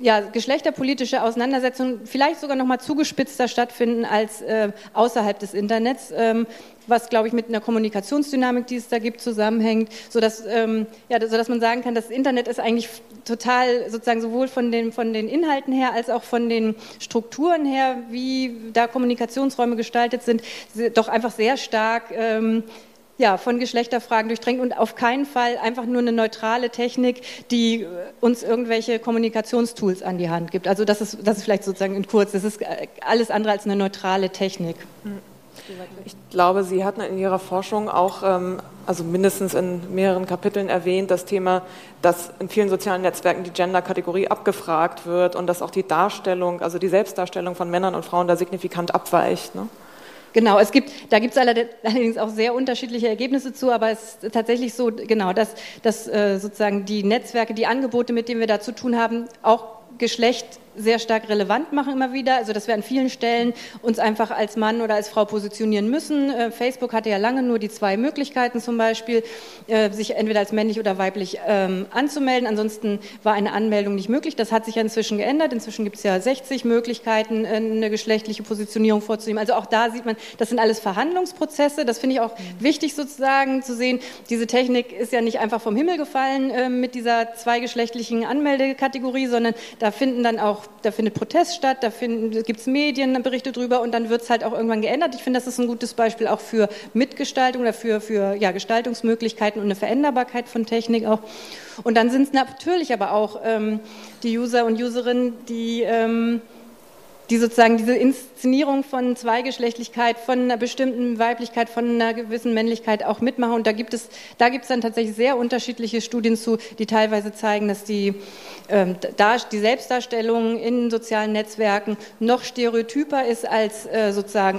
ja, geschlechterpolitische Auseinandersetzungen vielleicht sogar noch mal zugespitzter stattfinden als äh, außerhalb des Internets, ähm, was, glaube ich, mit einer Kommunikationsdynamik, die es da gibt, zusammenhängt, sodass, ähm, ja, sodass man sagen kann, das Internet ist eigentlich total sozusagen sowohl von den, von den Inhalten her als auch von den Strukturen her, wie da Kommunikationsräume gestaltet sind, doch einfach sehr stark ähm, ja, von Geschlechterfragen durchdrängt und auf keinen Fall einfach nur eine neutrale Technik, die äh, uns irgendwelche Kommunikationstools an die Hand gibt. Also das ist, das ist vielleicht sozusagen in kurz, das ist äh, alles andere als eine neutrale Technik. Ich glaube, Sie hatten in Ihrer Forschung auch, ähm, also mindestens in mehreren Kapiteln erwähnt, das Thema, dass in vielen sozialen Netzwerken die Gender-Kategorie abgefragt wird und dass auch die Darstellung, also die Selbstdarstellung von Männern und Frauen da signifikant abweicht. Ne? Genau, es gibt, da gibt es allerdings auch sehr unterschiedliche Ergebnisse zu, aber es ist tatsächlich so, genau, dass, dass äh, sozusagen die Netzwerke, die Angebote, mit denen wir da zu tun haben, auch Geschlecht sehr stark relevant machen immer wieder. Also dass wir an vielen Stellen uns einfach als Mann oder als Frau positionieren müssen. Äh, Facebook hatte ja lange nur die zwei Möglichkeiten zum Beispiel, äh, sich entweder als männlich oder weiblich ähm, anzumelden. Ansonsten war eine Anmeldung nicht möglich. Das hat sich ja inzwischen geändert. Inzwischen gibt es ja 60 Möglichkeiten, äh, eine geschlechtliche Positionierung vorzunehmen. Also auch da sieht man, das sind alles Verhandlungsprozesse. Das finde ich auch mhm. wichtig sozusagen zu sehen. Diese Technik ist ja nicht einfach vom Himmel gefallen äh, mit dieser zweigeschlechtlichen Anmeldekategorie, sondern da finden dann auch da findet Protest statt, da gibt es Medienberichte drüber und dann wird es halt auch irgendwann geändert. Ich finde, das ist ein gutes Beispiel auch für Mitgestaltung oder für, für ja, Gestaltungsmöglichkeiten und eine Veränderbarkeit von Technik auch. Und dann sind es natürlich aber auch ähm, die User und Userinnen, die ähm, die sozusagen diese Inszenierung von Zweigeschlechtlichkeit, von einer bestimmten Weiblichkeit, von einer gewissen Männlichkeit auch mitmachen. Und da gibt es, da gibt es dann tatsächlich sehr unterschiedliche Studien zu, die teilweise zeigen, dass die, ähm, die Selbstdarstellung in sozialen Netzwerken noch stereotyper ist als äh, sozusagen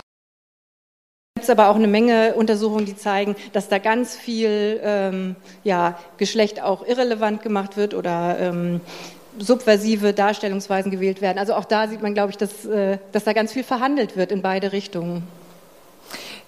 gibt aber auch eine Menge Untersuchungen, die zeigen, dass da ganz viel ähm, ja, Geschlecht auch irrelevant gemacht wird oder ähm, subversive Darstellungsweisen gewählt werden. Also auch da sieht man, glaube ich, dass, äh, dass da ganz viel verhandelt wird in beide Richtungen.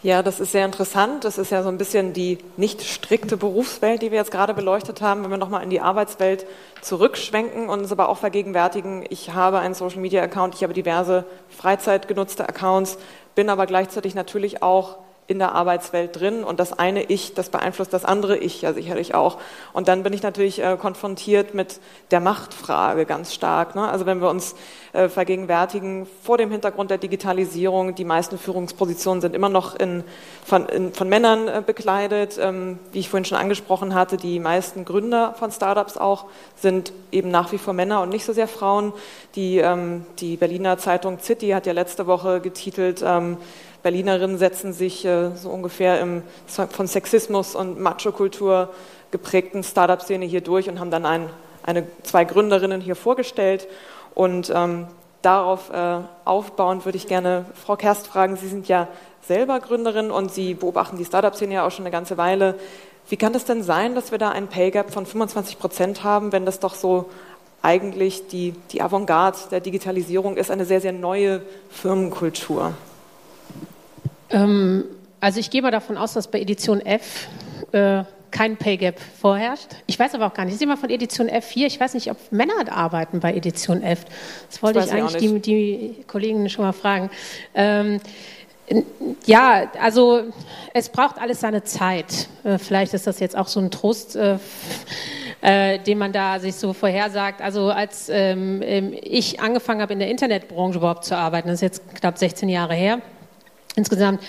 Ja, das ist sehr interessant. Das ist ja so ein bisschen die nicht strikte Berufswelt, die wir jetzt gerade beleuchtet haben. Wenn wir nochmal in die Arbeitswelt zurückschwenken und uns aber auch vergegenwärtigen, ich habe einen Social-Media-Account, ich habe diverse freizeitgenutzte Accounts, bin aber gleichzeitig natürlich auch in der Arbeitswelt drin und das eine Ich, das beeinflusst das andere Ich ja sicherlich auch. Und dann bin ich natürlich äh, konfrontiert mit der Machtfrage ganz stark. Ne? Also wenn wir uns äh, vergegenwärtigen, vor dem Hintergrund der Digitalisierung, die meisten Führungspositionen sind immer noch in, von, in, von Männern äh, bekleidet. Ähm, wie ich vorhin schon angesprochen hatte, die meisten Gründer von Startups auch sind eben nach wie vor Männer und nicht so sehr Frauen. Die, ähm, die Berliner Zeitung City hat ja letzte Woche getitelt, ähm, Berlinerinnen setzen sich äh, so ungefähr im von Sexismus und Macho-Kultur geprägten Startup-Szene hier durch und haben dann ein, eine, zwei Gründerinnen hier vorgestellt. Und ähm, darauf äh, aufbauend würde ich gerne Frau Kerst fragen, Sie sind ja selber Gründerin und Sie beobachten die Startup-Szene ja auch schon eine ganze Weile. Wie kann das denn sein, dass wir da einen Pay Gap von 25 Prozent haben, wenn das doch so eigentlich die, die Avantgarde der Digitalisierung ist, eine sehr, sehr neue Firmenkultur? Ähm, also ich gehe mal davon aus, dass bei Edition F äh, kein Pay Gap vorherrscht. Ich weiß aber auch gar nicht. Ich sehe mal von Edition F4. Ich weiß nicht, ob Männer arbeiten bei Edition F. Das wollte das ich eigentlich die, die Kollegen schon mal fragen. Ähm, ja, also es braucht alles seine Zeit. Äh, vielleicht ist das jetzt auch so ein Trost, äh, äh, den man da sich so vorhersagt. Also als ähm, ähm ich angefangen habe in der Internetbranche überhaupt zu arbeiten, das ist jetzt knapp 16 Jahre her, insgesamt.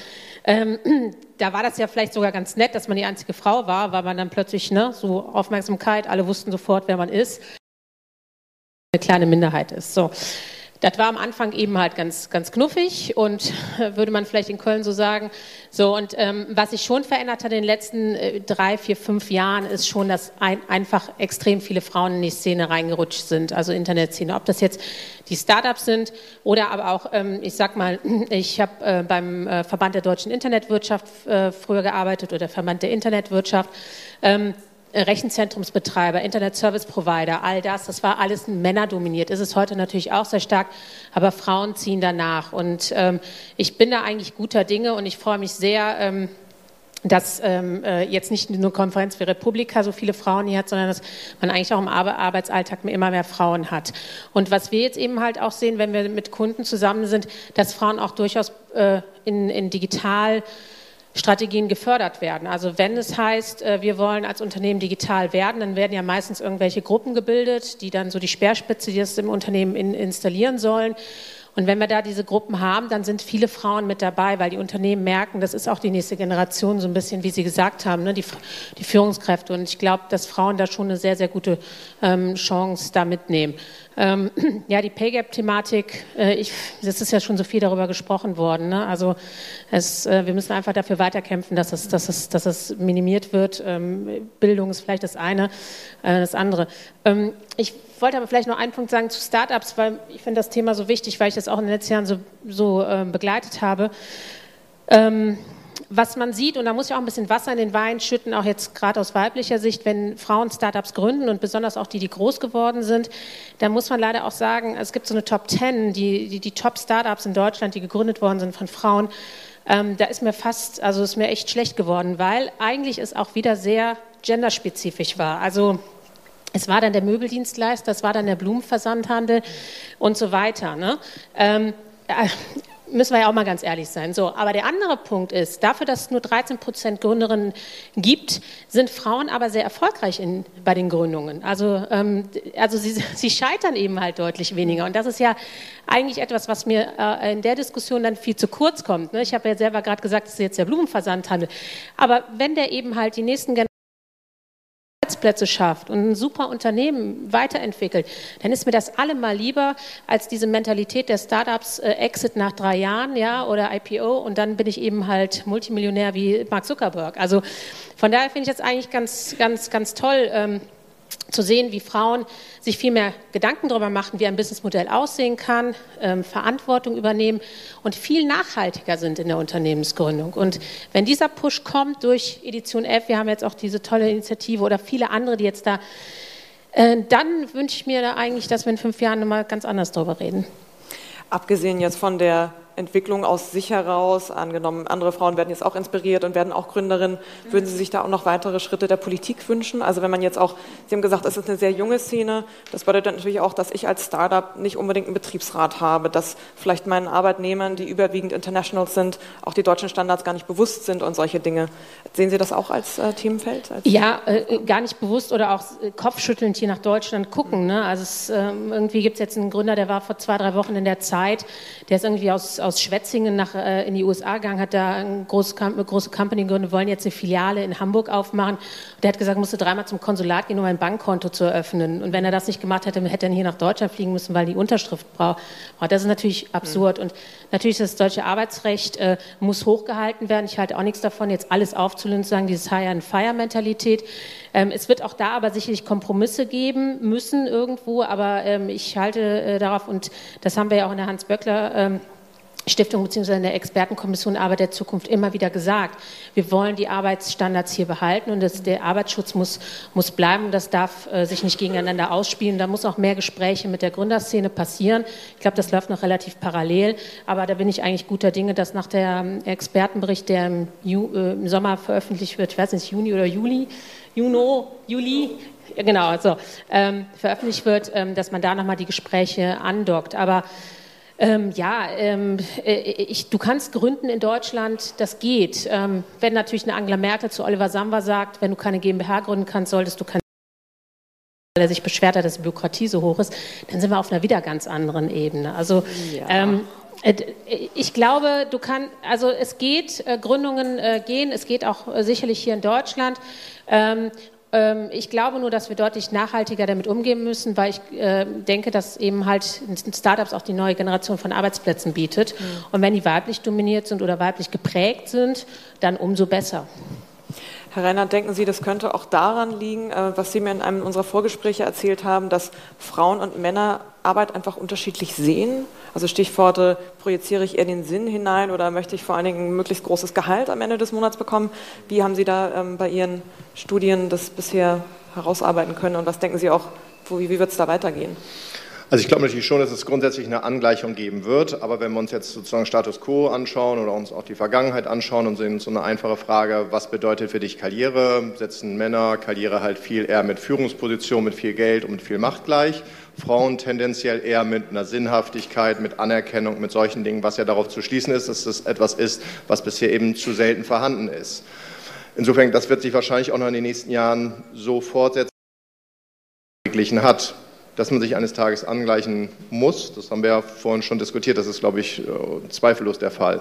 Ähm, da war das ja vielleicht sogar ganz nett, dass man die einzige Frau war, weil man dann plötzlich ne, so Aufmerksamkeit, alle wussten sofort, wer man ist. Eine kleine Minderheit ist. So. Das war am Anfang eben halt ganz, ganz knuffig und würde man vielleicht in Köln so sagen. So, und ähm, was sich schon verändert hat in den letzten äh, drei, vier, fünf Jahren, ist schon, dass ein, einfach extrem viele Frauen in die Szene reingerutscht sind, also Internetszene. Ob das jetzt die Startups sind oder aber auch, ähm, ich sag mal, ich habe äh, beim äh, Verband der deutschen Internetwirtschaft äh, früher gearbeitet oder Verband der Internetwirtschaft. Ähm, Rechenzentrumsbetreiber, Internet Service Provider, all das, das war alles männerdominiert. Ist es heute natürlich auch sehr stark, aber Frauen ziehen danach. Und ähm, ich bin da eigentlich guter Dinge und ich freue mich sehr, ähm, dass ähm, äh, jetzt nicht nur Konferenz für Republika so viele Frauen hier hat, sondern dass man eigentlich auch im Arbeitsalltag immer mehr Frauen hat. Und was wir jetzt eben halt auch sehen, wenn wir mit Kunden zusammen sind, dass Frauen auch durchaus äh, in, in digital Strategien gefördert werden. Also wenn es heißt, äh, wir wollen als Unternehmen digital werden, dann werden ja meistens irgendwelche Gruppen gebildet, die dann so die Speerspitze, die das im Unternehmen installieren sollen. Und wenn wir da diese Gruppen haben, dann sind viele Frauen mit dabei, weil die Unternehmen merken, das ist auch die nächste Generation, so ein bisschen, wie Sie gesagt haben, ne, die, die Führungskräfte. Und ich glaube, dass Frauen da schon eine sehr, sehr gute ähm, Chance da mitnehmen. Ähm, ja, die Pay Gap-Thematik, äh, es ist ja schon so viel darüber gesprochen worden. Ne? Also es, äh, wir müssen einfach dafür weiterkämpfen, dass es, dass es, dass es minimiert wird. Ähm, Bildung ist vielleicht das eine, äh, das andere. Ähm, ich wollte aber vielleicht noch einen Punkt sagen zu Startups, weil ich finde das Thema so wichtig, weil ich das auch in den letzten Jahren so, so äh, begleitet habe. Ähm, was man sieht, und da muss ich auch ein bisschen Wasser in den Wein schütten, auch jetzt gerade aus weiblicher Sicht, wenn Frauen Startups gründen und besonders auch die, die groß geworden sind, dann muss man leider auch sagen, es gibt so eine Top Ten, die, die, die Top-Startups in Deutschland, die gegründet worden sind von Frauen. Ähm, da ist mir fast, also ist mir echt schlecht geworden, weil eigentlich es auch wieder sehr genderspezifisch war. Also es war dann der Möbeldienstleister, es war dann der Blumenversandhandel und so weiter. Ne? Ähm, äh, müssen wir ja auch mal ganz ehrlich sein. So, aber der andere Punkt ist, dafür, dass es nur 13 Prozent Gründerinnen gibt, sind Frauen aber sehr erfolgreich in, bei den Gründungen. Also, ähm, also sie, sie scheitern eben halt deutlich weniger. Und das ist ja eigentlich etwas, was mir äh, in der Diskussion dann viel zu kurz kommt. Ne? Ich habe ja selber gerade gesagt, das ist jetzt der Blumenversandhandel. Aber wenn der eben halt die nächsten Generationen Arbeitsplätze schafft und ein super Unternehmen weiterentwickelt, dann ist mir das allemal lieber als diese Mentalität der Startups äh, Exit nach drei Jahren, ja, oder IPO und dann bin ich eben halt Multimillionär wie Mark Zuckerberg. Also von daher finde ich das eigentlich ganz, ganz, ganz toll. Ähm, zu sehen, wie Frauen sich viel mehr Gedanken darüber machen, wie ein Businessmodell aussehen kann, ähm, Verantwortung übernehmen und viel nachhaltiger sind in der Unternehmensgründung. Und wenn dieser Push kommt durch Edition F, wir haben jetzt auch diese tolle Initiative oder viele andere, die jetzt da, äh, dann wünsche ich mir da eigentlich, dass wir in fünf Jahren nochmal ganz anders darüber reden. Abgesehen jetzt von der Entwicklung aus sich heraus, angenommen, andere Frauen werden jetzt auch inspiriert und werden auch Gründerinnen, würden Sie sich da auch noch weitere Schritte der Politik wünschen? Also wenn man jetzt auch, Sie haben gesagt, es ist eine sehr junge Szene, das bedeutet natürlich auch, dass ich als Startup nicht unbedingt einen Betriebsrat habe, dass vielleicht meinen Arbeitnehmern, die überwiegend Internationals sind, auch die deutschen Standards gar nicht bewusst sind und solche Dinge. Sehen Sie das auch als äh, Themenfeld? Als ja, äh, gar nicht bewusst oder auch äh, kopfschüttelnd hier nach Deutschland gucken. Ne? Also es, äh, irgendwie gibt es jetzt einen Gründer, der war vor zwei, drei Wochen in der Zeit, der ist irgendwie aus aus Schwetzingen nach, äh, in die USA gegangen, hat da eine große, eine große Company gegründet, wollen jetzt eine Filiale in Hamburg aufmachen. Und der hat gesagt, musste dreimal zum Konsulat gehen, um ein Bankkonto zu eröffnen. Und wenn er das nicht gemacht hätte, hätte er hier nach Deutschland fliegen müssen, weil die Unterschrift braucht. Das ist natürlich absurd. Mhm. Und natürlich das deutsche Arbeitsrecht äh, muss hochgehalten werden. Ich halte auch nichts davon, jetzt alles aufzulösen zu sagen, dieses Hire-and-Fire-Mentalität. Ähm, es wird auch da aber sicherlich Kompromisse geben müssen irgendwo, aber ähm, ich halte äh, darauf, und das haben wir ja auch in der Hans-Böckler ähm, Stiftung bzw. der Expertenkommission Arbeit der Zukunft immer wieder gesagt. Wir wollen die Arbeitsstandards hier behalten und das, der Arbeitsschutz muss, muss bleiben. Das darf äh, sich nicht gegeneinander ausspielen. Da muss auch mehr Gespräche mit der Gründerszene passieren. Ich glaube, das läuft noch relativ parallel. Aber da bin ich eigentlich guter Dinge, dass nach dem Expertenbericht, der im, Ju, äh, im Sommer veröffentlicht wird, ich weiß nicht, Juni oder Juli, Juno, Juli, genau, also ähm, veröffentlicht wird, ähm, dass man da nochmal die Gespräche andockt. Aber ähm, ja, ähm, äh, ich, du kannst gründen in Deutschland, das geht. Ähm, wenn natürlich eine Angela Merkel zu Oliver Samba sagt, wenn du keine GmbH gründen kannst, solltest du keine weil er sich beschwert hat, dass die Bürokratie so hoch ist, dann sind wir auf einer wieder ganz anderen Ebene. Also ja. ähm, äh, ich glaube, du kannst, also es geht, äh, Gründungen gehen, es geht auch sicherlich hier in Deutschland. Ähm, ich glaube nur, dass wir deutlich nachhaltiger damit umgehen müssen, weil ich äh, denke, dass eben halt Startups auch die neue Generation von Arbeitsplätzen bietet. Mhm. Und wenn die weiblich dominiert sind oder weiblich geprägt sind, dann umso besser. Herr Reinhardt, denken Sie, das könnte auch daran liegen, äh, was Sie mir in einem unserer Vorgespräche erzählt haben, dass Frauen und Männer Arbeit einfach unterschiedlich sehen? Also Stichworte, projiziere ich eher den Sinn hinein oder möchte ich vor allen Dingen ein möglichst großes Gehalt am Ende des Monats bekommen? Wie haben Sie da ähm, bei Ihren Studien das bisher herausarbeiten können und was denken Sie auch, wie, wie wird es da weitergehen? Also ich glaube natürlich schon, dass es grundsätzlich eine Angleichung geben wird, aber wenn wir uns jetzt sozusagen Status quo anschauen oder uns auch die Vergangenheit anschauen und sehen so eine einfache Frage, was bedeutet für dich Karriere, setzen Männer Karriere halt viel eher mit Führungsposition, mit viel Geld und mit viel Macht gleich, Frauen tendenziell eher mit einer Sinnhaftigkeit, mit Anerkennung, mit solchen Dingen, was ja darauf zu schließen ist, dass das etwas ist, was bisher eben zu selten vorhanden ist. Insofern, das wird sich wahrscheinlich auch noch in den nächsten Jahren so fortsetzen, hat dass man sich eines Tages angleichen muss. Das haben wir ja vorhin schon diskutiert. Das ist, glaube ich, äh, zweifellos der Fall.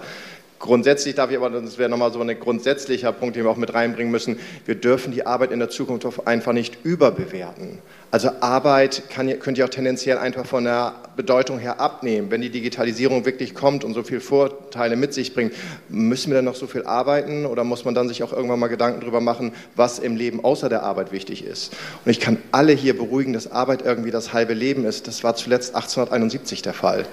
Grundsätzlich darf ich aber, das wäre nochmal so ein grundsätzlicher Punkt, den wir auch mit reinbringen müssen, wir dürfen die Arbeit in der Zukunft einfach nicht überbewerten. Also Arbeit kann, könnte ja auch tendenziell einfach von der Bedeutung her abnehmen. Wenn die Digitalisierung wirklich kommt und so viele Vorteile mit sich bringt, müssen wir dann noch so viel arbeiten oder muss man dann sich auch irgendwann mal Gedanken darüber machen, was im Leben außer der Arbeit wichtig ist? Und ich kann alle hier beruhigen, dass Arbeit irgendwie das halbe Leben ist. Das war zuletzt 1871 der Fall.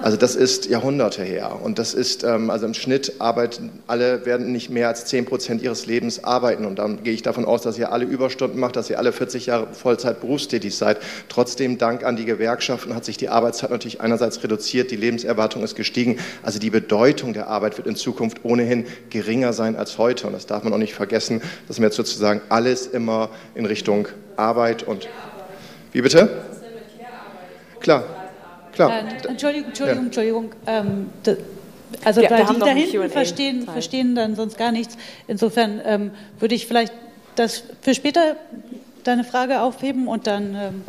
Also das ist Jahrhunderte her. Und das ist, ähm, also im Schnitt arbeiten alle, werden nicht mehr als 10 Prozent ihres Lebens arbeiten. Und dann gehe ich davon aus, dass ihr alle Überstunden macht, dass ihr alle 40 Jahre Vollzeit berufstätig berufstätig seid. Trotzdem, dank an die Gewerkschaften hat sich die Arbeitszeit natürlich einerseits reduziert, die Lebenserwartung ist gestiegen. Also die Bedeutung der Arbeit wird in Zukunft ohnehin geringer sein als heute. Und das darf man auch nicht vergessen, dass wir jetzt sozusagen alles immer in Richtung Arbeit und... Wie bitte? Klar. Klar. Äh, Entschuldigung, Entschuldigung, ja. Entschuldigung. Ähm, also ja, da die da hinten verstehen, verstehen dann sonst gar nichts. Insofern ähm, würde ich vielleicht das für später deine Frage aufheben und dann. Ähm,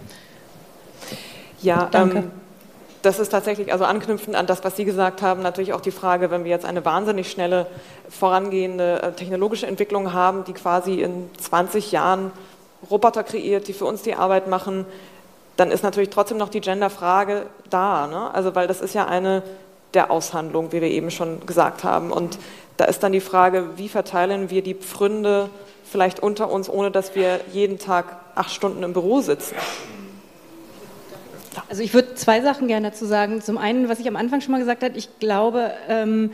ja, danke. Ähm, das ist tatsächlich, also anknüpfend an das, was Sie gesagt haben, natürlich auch die Frage, wenn wir jetzt eine wahnsinnig schnelle, vorangehende äh, technologische Entwicklung haben, die quasi in 20 Jahren Roboter kreiert, die für uns die Arbeit machen, dann ist natürlich trotzdem noch die Genderfrage da. Ne? Also, weil das ist ja eine der Aushandlungen, wie wir eben schon gesagt haben. Und da ist dann die Frage, wie verteilen wir die Pfründe vielleicht unter uns, ohne dass wir jeden Tag acht Stunden im Büro sitzen? Also ich würde zwei Sachen gerne dazu sagen. Zum einen, was ich am Anfang schon mal gesagt habe, ich glaube, ähm,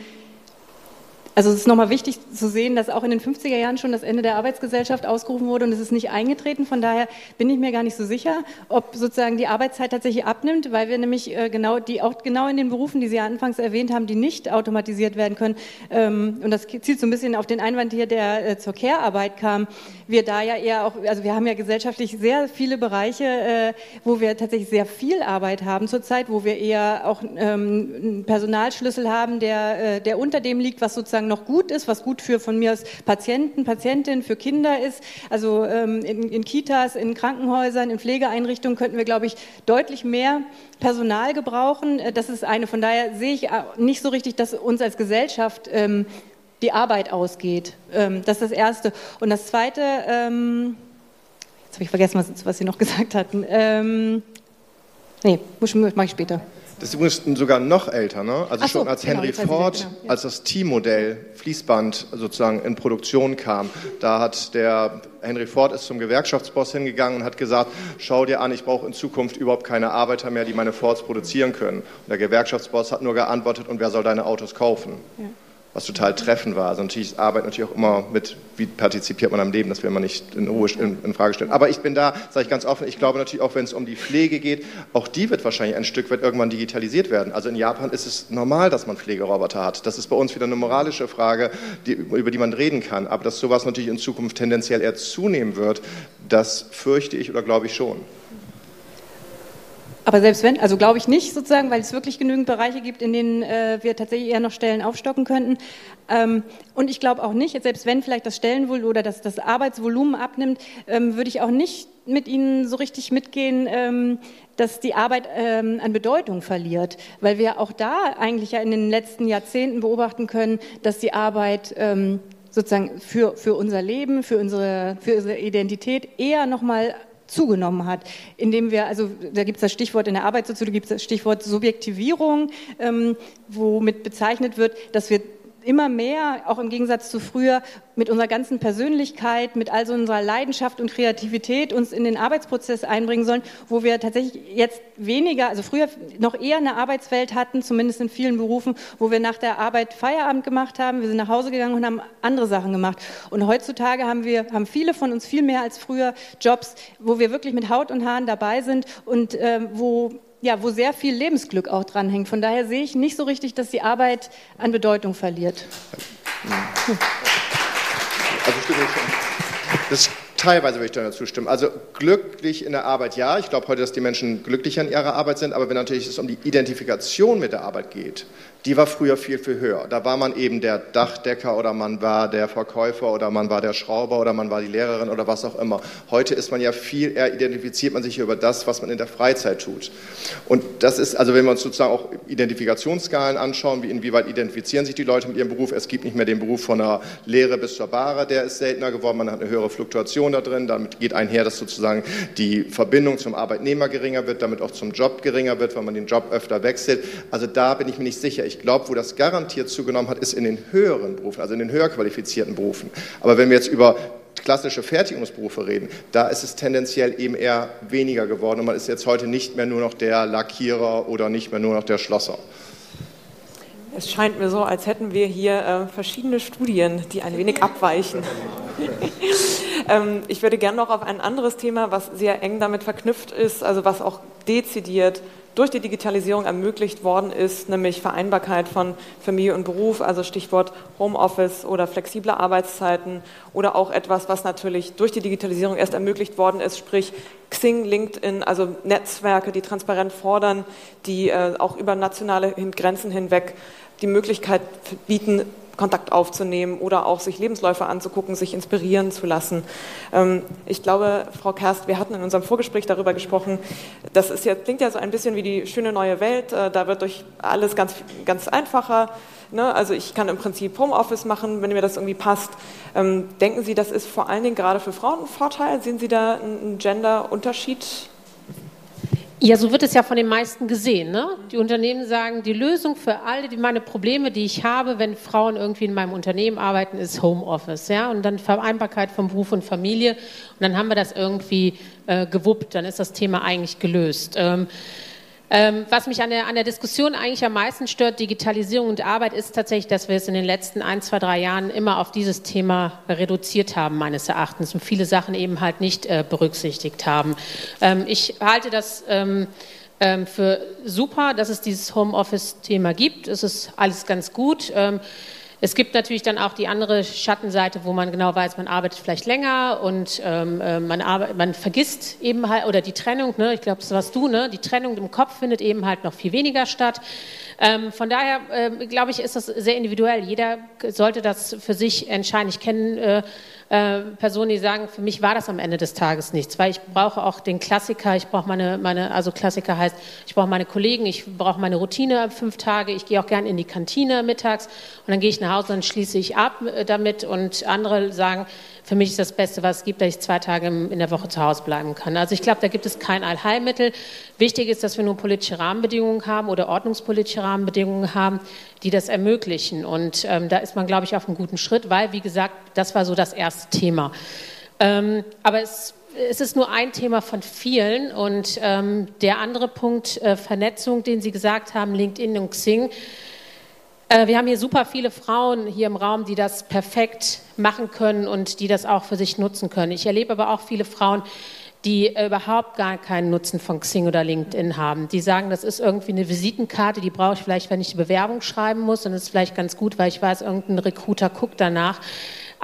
also es ist nochmal wichtig zu sehen, dass auch in den 50er Jahren schon das Ende der Arbeitsgesellschaft ausgerufen wurde und es ist nicht eingetreten. Von daher bin ich mir gar nicht so sicher, ob sozusagen die Arbeitszeit tatsächlich abnimmt, weil wir nämlich äh, genau die auch genau in den Berufen, die Sie ja anfangs erwähnt haben, die nicht automatisiert werden können. Ähm, und das zielt so ein bisschen auf den Einwand hier, der äh, zur Care-Arbeit kam. Wir da ja eher auch, also wir haben ja gesellschaftlich sehr viele Bereiche, äh, wo wir tatsächlich sehr viel Arbeit haben zurzeit, wo wir eher auch ähm, einen Personalschlüssel haben, der, der unter dem liegt, was sozusagen sozusagen noch gut ist, was gut für von mir aus Patienten, Patientinnen, für Kinder ist. Also ähm, in, in Kitas, in Krankenhäusern, in Pflegeeinrichtungen könnten wir, glaube ich, deutlich mehr Personal gebrauchen. Äh, das ist eine. Von daher sehe ich nicht so richtig, dass uns als Gesellschaft ähm, die Arbeit ausgeht. Ähm, das ist das Erste. Und das Zweite, ähm, jetzt habe ich vergessen, was, was Sie noch gesagt hatten. Ähm, nee, mache ich später. Das ist übrigens sogar noch älter, ne? Also so, schon als genau, Henry Ford, genau, ja. als das T-Modell Fließband sozusagen in Produktion kam, da hat der Henry Ford ist zum Gewerkschaftsboss hingegangen und hat gesagt, schau dir an, ich brauche in Zukunft überhaupt keine Arbeiter mehr, die meine Fords produzieren können. Und der Gewerkschaftsboss hat nur geantwortet, und wer soll deine Autos kaufen? Ja was total treffend war. Also natürlich ist Arbeit natürlich auch immer mit, wie partizipiert man am Leben, das will man nicht in, Ruhe, in, in Frage stellen. Aber ich bin da, sage ich ganz offen, ich glaube natürlich auch, wenn es um die Pflege geht, auch die wird wahrscheinlich ein Stück weit irgendwann digitalisiert werden. Also in Japan ist es normal, dass man Pflegeroboter hat. Das ist bei uns wieder eine moralische Frage, die, über die man reden kann. Aber dass sowas natürlich in Zukunft tendenziell eher zunehmen wird, das fürchte ich oder glaube ich schon. Aber selbst wenn, also glaube ich nicht sozusagen, weil es wirklich genügend Bereiche gibt, in denen äh, wir tatsächlich eher noch Stellen aufstocken könnten. Ähm, und ich glaube auch nicht, selbst wenn vielleicht das Stellenvolumen oder das, das Arbeitsvolumen abnimmt, ähm, würde ich auch nicht mit Ihnen so richtig mitgehen, ähm, dass die Arbeit ähm, an Bedeutung verliert, weil wir auch da eigentlich ja in den letzten Jahrzehnten beobachten können, dass die Arbeit ähm, sozusagen für, für unser Leben, für unsere, für unsere Identität eher nochmal zugenommen hat, indem wir, also da gibt es das Stichwort in der Arbeitssoziologie, gibt es das Stichwort Subjektivierung, ähm, womit bezeichnet wird, dass wir immer mehr, auch im Gegensatz zu früher, mit unserer ganzen Persönlichkeit, mit all so unserer Leidenschaft und Kreativität uns in den Arbeitsprozess einbringen sollen, wo wir tatsächlich jetzt weniger, also früher noch eher eine Arbeitswelt hatten, zumindest in vielen Berufen, wo wir nach der Arbeit Feierabend gemacht haben, wir sind nach Hause gegangen und haben andere Sachen gemacht. Und heutzutage haben wir, haben viele von uns viel mehr als früher Jobs, wo wir wirklich mit Haut und Haaren dabei sind und äh, wo ja, wo sehr viel Lebensglück auch dranhängt. Von daher sehe ich nicht so richtig, dass die Arbeit an Bedeutung verliert. Also stimme ich schon. Das teilweise würde ich dazu stimmen. Also glücklich in der Arbeit, ja. Ich glaube heute, dass die Menschen glücklicher in ihrer Arbeit sind, aber wenn natürlich es um die Identifikation mit der Arbeit geht, die war früher viel, viel höher. Da war man eben der Dachdecker oder man war der Verkäufer oder man war der Schrauber oder man war die Lehrerin oder was auch immer. Heute ist man ja viel eher, identifiziert man sich über das, was man in der Freizeit tut. Und das ist, also wenn wir uns sozusagen auch Identifikationsskalen anschauen, wie inwieweit identifizieren sich die Leute mit ihrem Beruf. Es gibt nicht mehr den Beruf von der Lehre bis zur Bahre, der ist seltener geworden, man hat eine höhere Fluktuation da drin. Damit geht einher, dass sozusagen die Verbindung zum Arbeitnehmer geringer wird, damit auch zum Job geringer wird, weil man den Job öfter wechselt. Also da bin ich mir nicht sicher. Ich glaube, wo das garantiert zugenommen hat, ist in den höheren Berufen, also in den höher qualifizierten Berufen. Aber wenn wir jetzt über klassische Fertigungsberufe reden, da ist es tendenziell eben eher weniger geworden und man ist jetzt heute nicht mehr nur noch der Lackierer oder nicht mehr nur noch der Schlosser. Es scheint mir so, als hätten wir hier äh, verschiedene Studien, die ein wenig abweichen. ähm, ich würde gerne noch auf ein anderes Thema, was sehr eng damit verknüpft ist, also was auch dezidiert durch die Digitalisierung ermöglicht worden ist, nämlich Vereinbarkeit von Familie und Beruf, also Stichwort Homeoffice oder flexible Arbeitszeiten oder auch etwas, was natürlich durch die Digitalisierung erst ermöglicht worden ist, sprich Xing, LinkedIn, also Netzwerke, die transparent fordern, die äh, auch über nationale Grenzen hinweg die Möglichkeit bieten, Kontakt aufzunehmen oder auch sich Lebensläufe anzugucken, sich inspirieren zu lassen. Ähm, ich glaube, Frau Kerst, wir hatten in unserem Vorgespräch darüber gesprochen, das ist ja, klingt ja so ein bisschen wie die schöne neue Welt, äh, da wird durch alles ganz, ganz einfacher. Ne? Also ich kann im Prinzip Homeoffice machen, wenn mir das irgendwie passt. Ähm, denken Sie, das ist vor allen Dingen gerade für Frauen ein Vorteil? Sehen Sie da einen Gender-Unterschied? Ja, so wird es ja von den meisten gesehen. Ne? Die Unternehmen sagen, die Lösung für alle die meine Probleme, die ich habe, wenn Frauen irgendwie in meinem Unternehmen arbeiten, ist Homeoffice. Ja? Und dann Vereinbarkeit von Beruf und Familie. Und dann haben wir das irgendwie äh, gewuppt. Dann ist das Thema eigentlich gelöst. Ähm, ähm, was mich an der, an der Diskussion eigentlich am meisten stört, Digitalisierung und Arbeit, ist tatsächlich, dass wir es in den letzten ein, zwei, drei Jahren immer auf dieses Thema reduziert haben, meines Erachtens, und viele Sachen eben halt nicht äh, berücksichtigt haben. Ähm, ich halte das ähm, ähm für super, dass es dieses Homeoffice-Thema gibt. Es ist alles ganz gut. Ähm, es gibt natürlich dann auch die andere Schattenseite, wo man genau weiß, man arbeitet vielleicht länger und ähm, äh, man, man vergisst eben halt, oder die Trennung, ne, ich glaube, das warst du, ne, die Trennung im Kopf findet eben halt noch viel weniger statt. Ähm, von daher, äh, glaube ich, ist das sehr individuell. Jeder sollte das für sich entscheiden. Ich kenne äh, äh, Personen, die sagen, für mich war das am Ende des Tages nichts, weil ich brauche auch den Klassiker, ich brauche meine, meine, also Klassiker heißt, ich brauche meine Kollegen, ich brauche meine Routine fünf Tage, ich gehe auch gern in die Kantine mittags und dann gehe ich nach Hause und schließe ich ab äh, damit und andere sagen, für mich ist das Beste, was es gibt, dass ich zwei Tage in der Woche zu Hause bleiben kann. Also ich glaube, da gibt es kein Allheilmittel. Wichtig ist, dass wir nun politische Rahmenbedingungen haben oder ordnungspolitische Rahmenbedingungen haben, die das ermöglichen. Und ähm, da ist man, glaube ich, auf einem guten Schritt, weil, wie gesagt, das war so das erste Thema. Ähm, aber es es ist nur ein Thema von vielen. Und ähm, der andere Punkt, äh, Vernetzung, den Sie gesagt haben, LinkedIn und Xing, äh, wir haben hier super viele Frauen hier im Raum, die das perfekt machen können und die das auch für sich nutzen können. Ich erlebe aber auch viele Frauen, die überhaupt gar keinen Nutzen von Xing oder LinkedIn haben. Die sagen, das ist irgendwie eine Visitenkarte, die brauche ich vielleicht, wenn ich eine Bewerbung schreiben muss. Und das ist vielleicht ganz gut, weil ich weiß, irgendein Recruiter guckt danach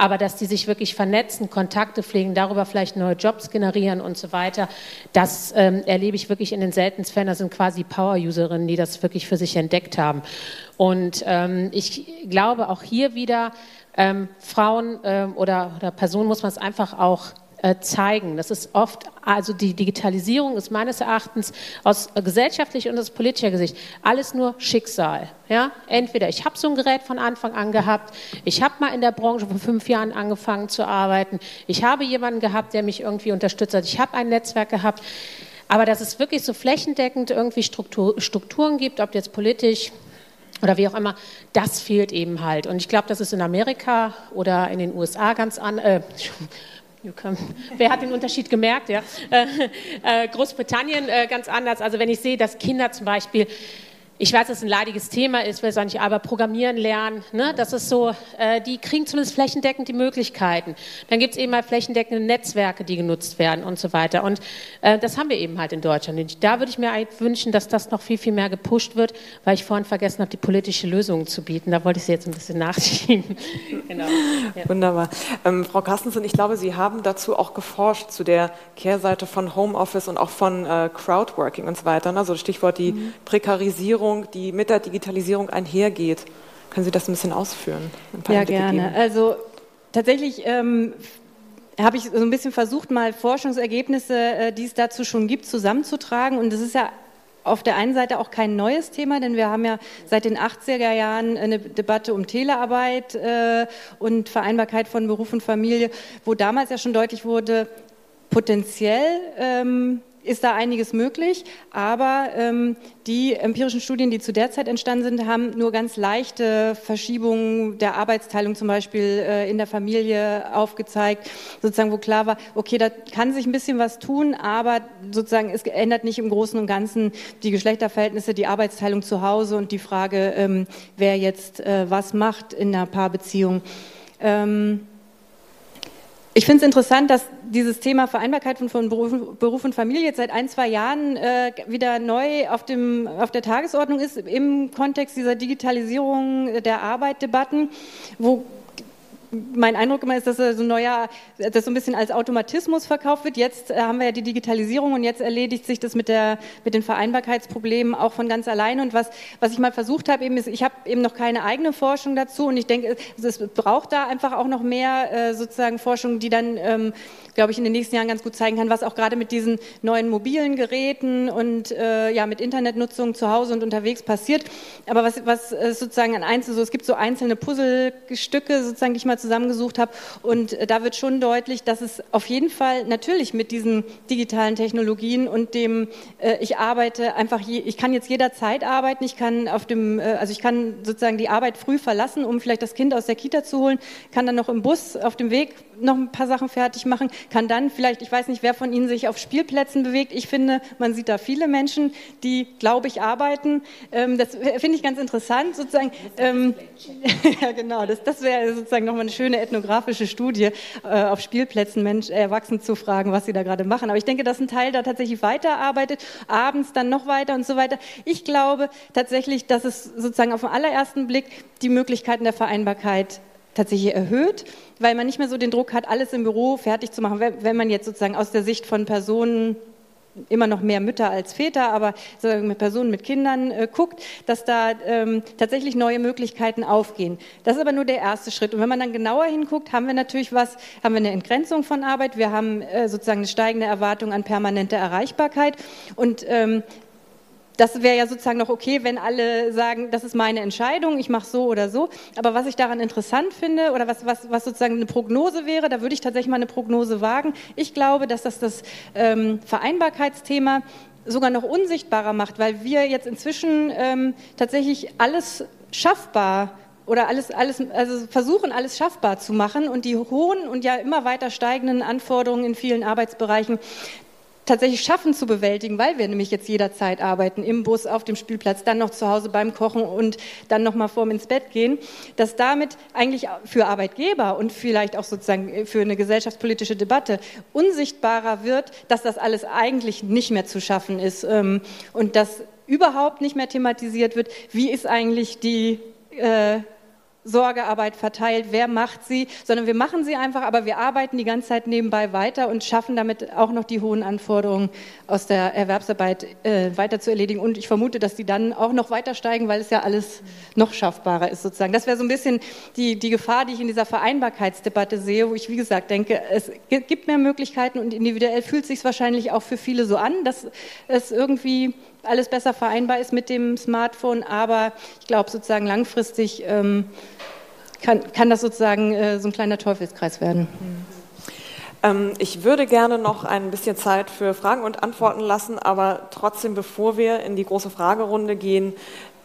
aber dass die sich wirklich vernetzen, Kontakte pflegen, darüber vielleicht neue Jobs generieren und so weiter, das ähm, erlebe ich wirklich in den seltensten Fällen. Das sind quasi Power-Userinnen, die das wirklich für sich entdeckt haben. Und ähm, ich glaube auch hier wieder, ähm, Frauen ähm, oder, oder Personen muss man es einfach auch zeigen. Das ist oft, also die Digitalisierung ist meines Erachtens aus gesellschaftlicher und aus politischer Gesicht alles nur Schicksal. Ja? Entweder ich habe so ein Gerät von Anfang an gehabt, ich habe mal in der Branche vor fünf Jahren angefangen zu arbeiten, ich habe jemanden gehabt, der mich irgendwie unterstützt hat, ich habe ein Netzwerk gehabt. Aber dass es wirklich so flächendeckend irgendwie Struktur, Strukturen gibt, ob jetzt politisch, oder wie auch immer, das fehlt eben halt. Und ich glaube, das ist in Amerika oder in den USA ganz an, äh, Wer hat den Unterschied gemerkt? Ja? Äh, äh, Großbritannien äh, ganz anders. Also wenn ich sehe, dass Kinder zum Beispiel ich weiß, dass es ein leidiges Thema ist, will es auch nicht, aber Programmieren lernen, ne, das ist so, äh, die kriegen zumindest flächendeckend die Möglichkeiten. Dann gibt es eben mal flächendeckende Netzwerke, die genutzt werden und so weiter. Und äh, das haben wir eben halt in Deutschland. Und da würde ich mir wünschen, dass das noch viel, viel mehr gepusht wird, weil ich vorhin vergessen habe, die politische Lösung zu bieten. Da wollte ich Sie jetzt ein bisschen nachschieben. genau. Ja. Wunderbar. Ähm, Frau Carstensen, ich glaube, Sie haben dazu auch geforscht, zu der Kehrseite von Homeoffice und auch von äh, Crowdworking und so weiter. Also Stichwort die mhm. Prekarisierung Veränderung, die mit der Digitalisierung einhergeht. Können Sie das ein bisschen ausführen? Ein ja, gerne. Geben? Also tatsächlich ähm, habe ich so ein bisschen versucht, mal Forschungsergebnisse, äh, die es dazu schon gibt, zusammenzutragen. Und das ist ja auf der einen Seite auch kein neues Thema, denn wir haben ja seit den 80er Jahren eine Debatte um Telearbeit äh, und Vereinbarkeit von Beruf und Familie, wo damals ja schon deutlich wurde, potenziell ähm, ist da einiges möglich, aber ähm, die empirischen Studien, die zu der Zeit entstanden sind, haben nur ganz leichte Verschiebungen der Arbeitsteilung zum Beispiel äh, in der Familie aufgezeigt, sozusagen, wo klar war, okay, da kann sich ein bisschen was tun, aber sozusagen es ändert nicht im Großen und Ganzen die Geschlechterverhältnisse, die Arbeitsteilung zu Hause und die Frage, ähm, wer jetzt äh, was macht in einer Paarbeziehung. Ähm, ich finde es interessant, dass dieses Thema Vereinbarkeit von, von Beruf, Beruf, und Familie jetzt seit ein, zwei Jahren äh, wieder neu auf, dem, auf der Tagesordnung ist im Kontext dieser Digitalisierung der Arbeitdebatten, wo mein Eindruck immer ist, dass so neuer, das so ein bisschen als Automatismus verkauft wird. Jetzt äh, haben wir ja die Digitalisierung und jetzt erledigt sich das mit der mit den Vereinbarkeitsproblemen auch von ganz alleine. Und was was ich mal versucht habe, eben ist, ich habe eben noch keine eigene Forschung dazu und ich denke, es, braucht da einfach auch noch mehr äh, sozusagen Forschung, die dann ähm, glaube ich, in den nächsten Jahren ganz gut zeigen kann, was auch gerade mit diesen neuen mobilen Geräten und äh, ja, mit Internetnutzung zu Hause und unterwegs passiert. Aber was, was sozusagen an einzelnen, so, es gibt so einzelne Puzzlestücke, sozusagen, die ich mal zusammengesucht habe. Und äh, da wird schon deutlich, dass es auf jeden Fall natürlich mit diesen digitalen Technologien und dem, äh, ich arbeite einfach, je, ich kann jetzt jederzeit arbeiten, ich kann auf dem, äh, also ich kann sozusagen die Arbeit früh verlassen, um vielleicht das Kind aus der Kita zu holen, kann dann noch im Bus auf dem Weg noch ein paar Sachen fertig machen, kann dann vielleicht, ich weiß nicht, wer von Ihnen sich auf Spielplätzen bewegt. Ich finde, man sieht da viele Menschen, die, glaube ich, arbeiten. Ähm, das finde ich ganz interessant, sozusagen. Ähm, ja, genau, das, das wäre sozusagen nochmal eine schöne ethnografische Studie, äh, auf Spielplätzen Menschen, Erwachsene zu fragen, was sie da gerade machen. Aber ich denke, dass ein Teil da tatsächlich weiterarbeitet, abends dann noch weiter und so weiter. Ich glaube tatsächlich, dass es sozusagen auf den allerersten Blick die Möglichkeiten der Vereinbarkeit tatsächlich erhöht, weil man nicht mehr so den Druck hat, alles im Büro fertig zu machen. Wenn man jetzt sozusagen aus der Sicht von Personen immer noch mehr Mütter als Väter, aber mit Personen mit Kindern äh, guckt, dass da ähm, tatsächlich neue Möglichkeiten aufgehen. Das ist aber nur der erste Schritt. Und wenn man dann genauer hinguckt, haben wir natürlich was, haben wir eine Entgrenzung von Arbeit, wir haben äh, sozusagen eine steigende Erwartung an permanente Erreichbarkeit und ähm, das wäre ja sozusagen noch okay, wenn alle sagen, das ist meine Entscheidung, ich mache so oder so. Aber was ich daran interessant finde oder was, was, was sozusagen eine Prognose wäre, da würde ich tatsächlich mal eine Prognose wagen. Ich glaube, dass das das ähm, Vereinbarkeitsthema sogar noch unsichtbarer macht, weil wir jetzt inzwischen ähm, tatsächlich alles schaffbar oder alles, alles, also versuchen, alles schaffbar zu machen und die hohen und ja immer weiter steigenden Anforderungen in vielen Arbeitsbereichen tatsächlich schaffen zu bewältigen, weil wir nämlich jetzt jederzeit arbeiten, im Bus, auf dem Spielplatz, dann noch zu Hause beim Kochen und dann noch mal vorm ins Bett gehen, dass damit eigentlich für Arbeitgeber und vielleicht auch sozusagen für eine gesellschaftspolitische Debatte unsichtbarer wird, dass das alles eigentlich nicht mehr zu schaffen ist ähm, und dass überhaupt nicht mehr thematisiert wird, wie ist eigentlich die äh, Sorgearbeit verteilt, wer macht sie, sondern wir machen sie einfach, aber wir arbeiten die ganze Zeit nebenbei weiter und schaffen damit auch noch die hohen Anforderungen aus der Erwerbsarbeit äh, weiter zu erledigen. Und ich vermute, dass die dann auch noch weiter steigen, weil es ja alles noch schaffbarer ist sozusagen. Das wäre so ein bisschen die, die Gefahr, die ich in dieser Vereinbarkeitsdebatte sehe, wo ich, wie gesagt, denke, es gibt mehr Möglichkeiten und individuell fühlt es sich wahrscheinlich auch für viele so an, dass es irgendwie alles besser vereinbar ist mit dem Smartphone, aber ich glaube sozusagen langfristig ähm, kann, kann das sozusagen äh, so ein kleiner Teufelskreis werden. Ähm, ich würde gerne noch ein bisschen Zeit für Fragen und Antworten lassen, aber trotzdem, bevor wir in die große Fragerunde gehen,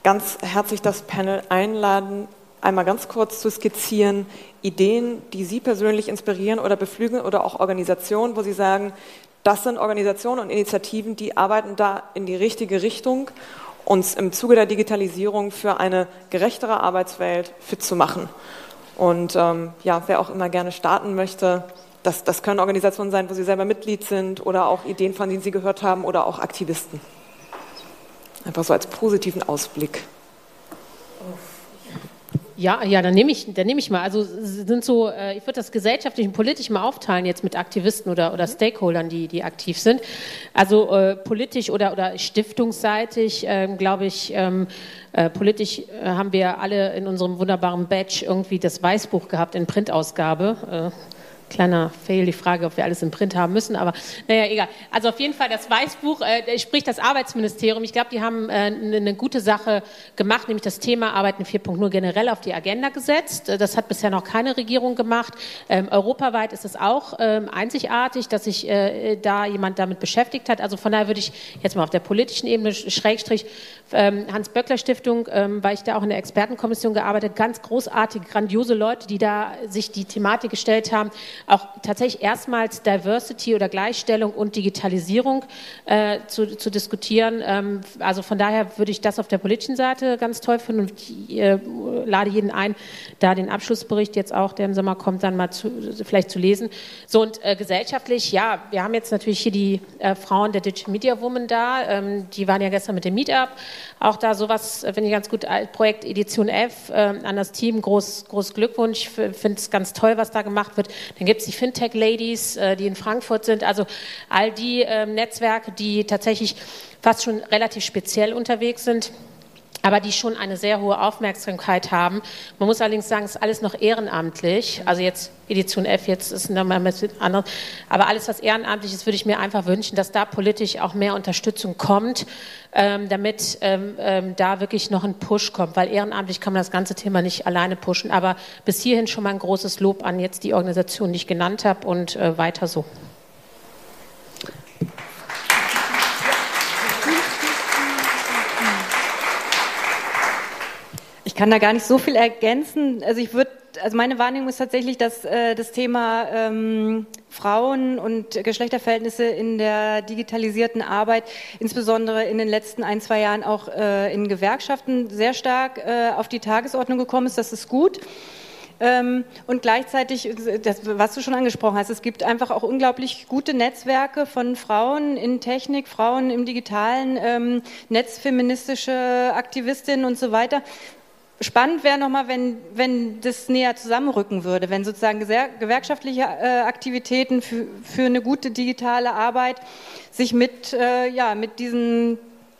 ganz herzlich das Panel einladen, einmal ganz kurz zu skizzieren, Ideen, die Sie persönlich inspirieren oder beflügeln oder auch Organisationen, wo Sie sagen, das sind Organisationen und Initiativen, die arbeiten da in die richtige Richtung, uns im Zuge der Digitalisierung für eine gerechtere Arbeitswelt fit zu machen. Und ähm, ja, wer auch immer gerne starten möchte, das, das können Organisationen sein, wo Sie selber Mitglied sind oder auch Ideen, von denen Sie gehört haben oder auch Aktivisten. Einfach so als positiven Ausblick. Ja, ja, dann nehme ich, dann nehme ich mal. Also sind so, äh, ich würde das gesellschaftlich und politisch mal aufteilen jetzt mit Aktivisten oder, oder Stakeholdern, die, die aktiv sind. Also äh, politisch oder, oder stiftungsseitig, ähm, glaube ich, ähm, äh, politisch äh, haben wir alle in unserem wunderbaren Badge irgendwie das Weißbuch gehabt in Printausgabe. Kleiner Fail, die Frage, ob wir alles im Print haben müssen, aber naja, egal. Also auf jeden Fall das Weißbuch, äh, sprich das Arbeitsministerium. Ich glaube, die haben äh, eine gute Sache gemacht, nämlich das Thema Arbeiten 4.0 generell auf die Agenda gesetzt. Das hat bisher noch keine Regierung gemacht. Ähm, europaweit ist es auch ähm, einzigartig, dass sich äh, da jemand damit beschäftigt hat. Also von daher würde ich jetzt mal auf der politischen Ebene, Schrägstrich, ähm, Hans-Böckler-Stiftung, ähm, weil ich da auch in der Expertenkommission gearbeitet, ganz großartige, grandiose Leute, die da sich die Thematik gestellt haben auch tatsächlich erstmals Diversity oder Gleichstellung und Digitalisierung äh, zu, zu, diskutieren. Ähm, also von daher würde ich das auf der politischen Seite ganz toll finden und ich äh, lade jeden ein, da den Abschlussbericht jetzt auch, der im Sommer kommt, dann mal zu, vielleicht zu lesen. So und äh, gesellschaftlich, ja, wir haben jetzt natürlich hier die äh, Frauen der Digital Media Woman da, ähm, die waren ja gestern mit dem Meetup, auch da sowas, äh, finde ich ganz gut, Projekt Edition F ähm, an das Team, groß, groß Glückwunsch, finde es ganz toll, was da gemacht wird. Dann gibt es die Fintech-Ladies, äh, die in Frankfurt sind, also all die ähm, Netzwerke, die tatsächlich fast schon relativ speziell unterwegs sind aber die schon eine sehr hohe Aufmerksamkeit haben. Man muss allerdings sagen, es ist alles noch ehrenamtlich. Also jetzt Edition F, jetzt ist noch mal ein bisschen anders. Aber alles, was ehrenamtlich ist, würde ich mir einfach wünschen, dass da politisch auch mehr Unterstützung kommt, ähm, damit ähm, ähm, da wirklich noch ein Push kommt. Weil ehrenamtlich kann man das ganze Thema nicht alleine pushen. Aber bis hierhin schon mal ein großes Lob an jetzt die Organisation, die ich genannt habe und äh, weiter so. Ich kann da gar nicht so viel ergänzen. Also ich würde, also meine Wahrnehmung ist tatsächlich, dass äh, das Thema ähm, Frauen und Geschlechterverhältnisse in der digitalisierten Arbeit, insbesondere in den letzten ein, zwei Jahren auch äh, in Gewerkschaften sehr stark äh, auf die Tagesordnung gekommen ist. Das ist gut. Ähm, und gleichzeitig, das, was du schon angesprochen hast, es gibt einfach auch unglaublich gute Netzwerke von Frauen in Technik, Frauen im digitalen ähm, Netz, feministische Aktivistinnen und so weiter, Spannend wäre nochmal, wenn, wenn das näher zusammenrücken würde, wenn sozusagen gewerkschaftliche äh, Aktivitäten für, für eine gute digitale Arbeit sich mit, äh, ja, mit diesen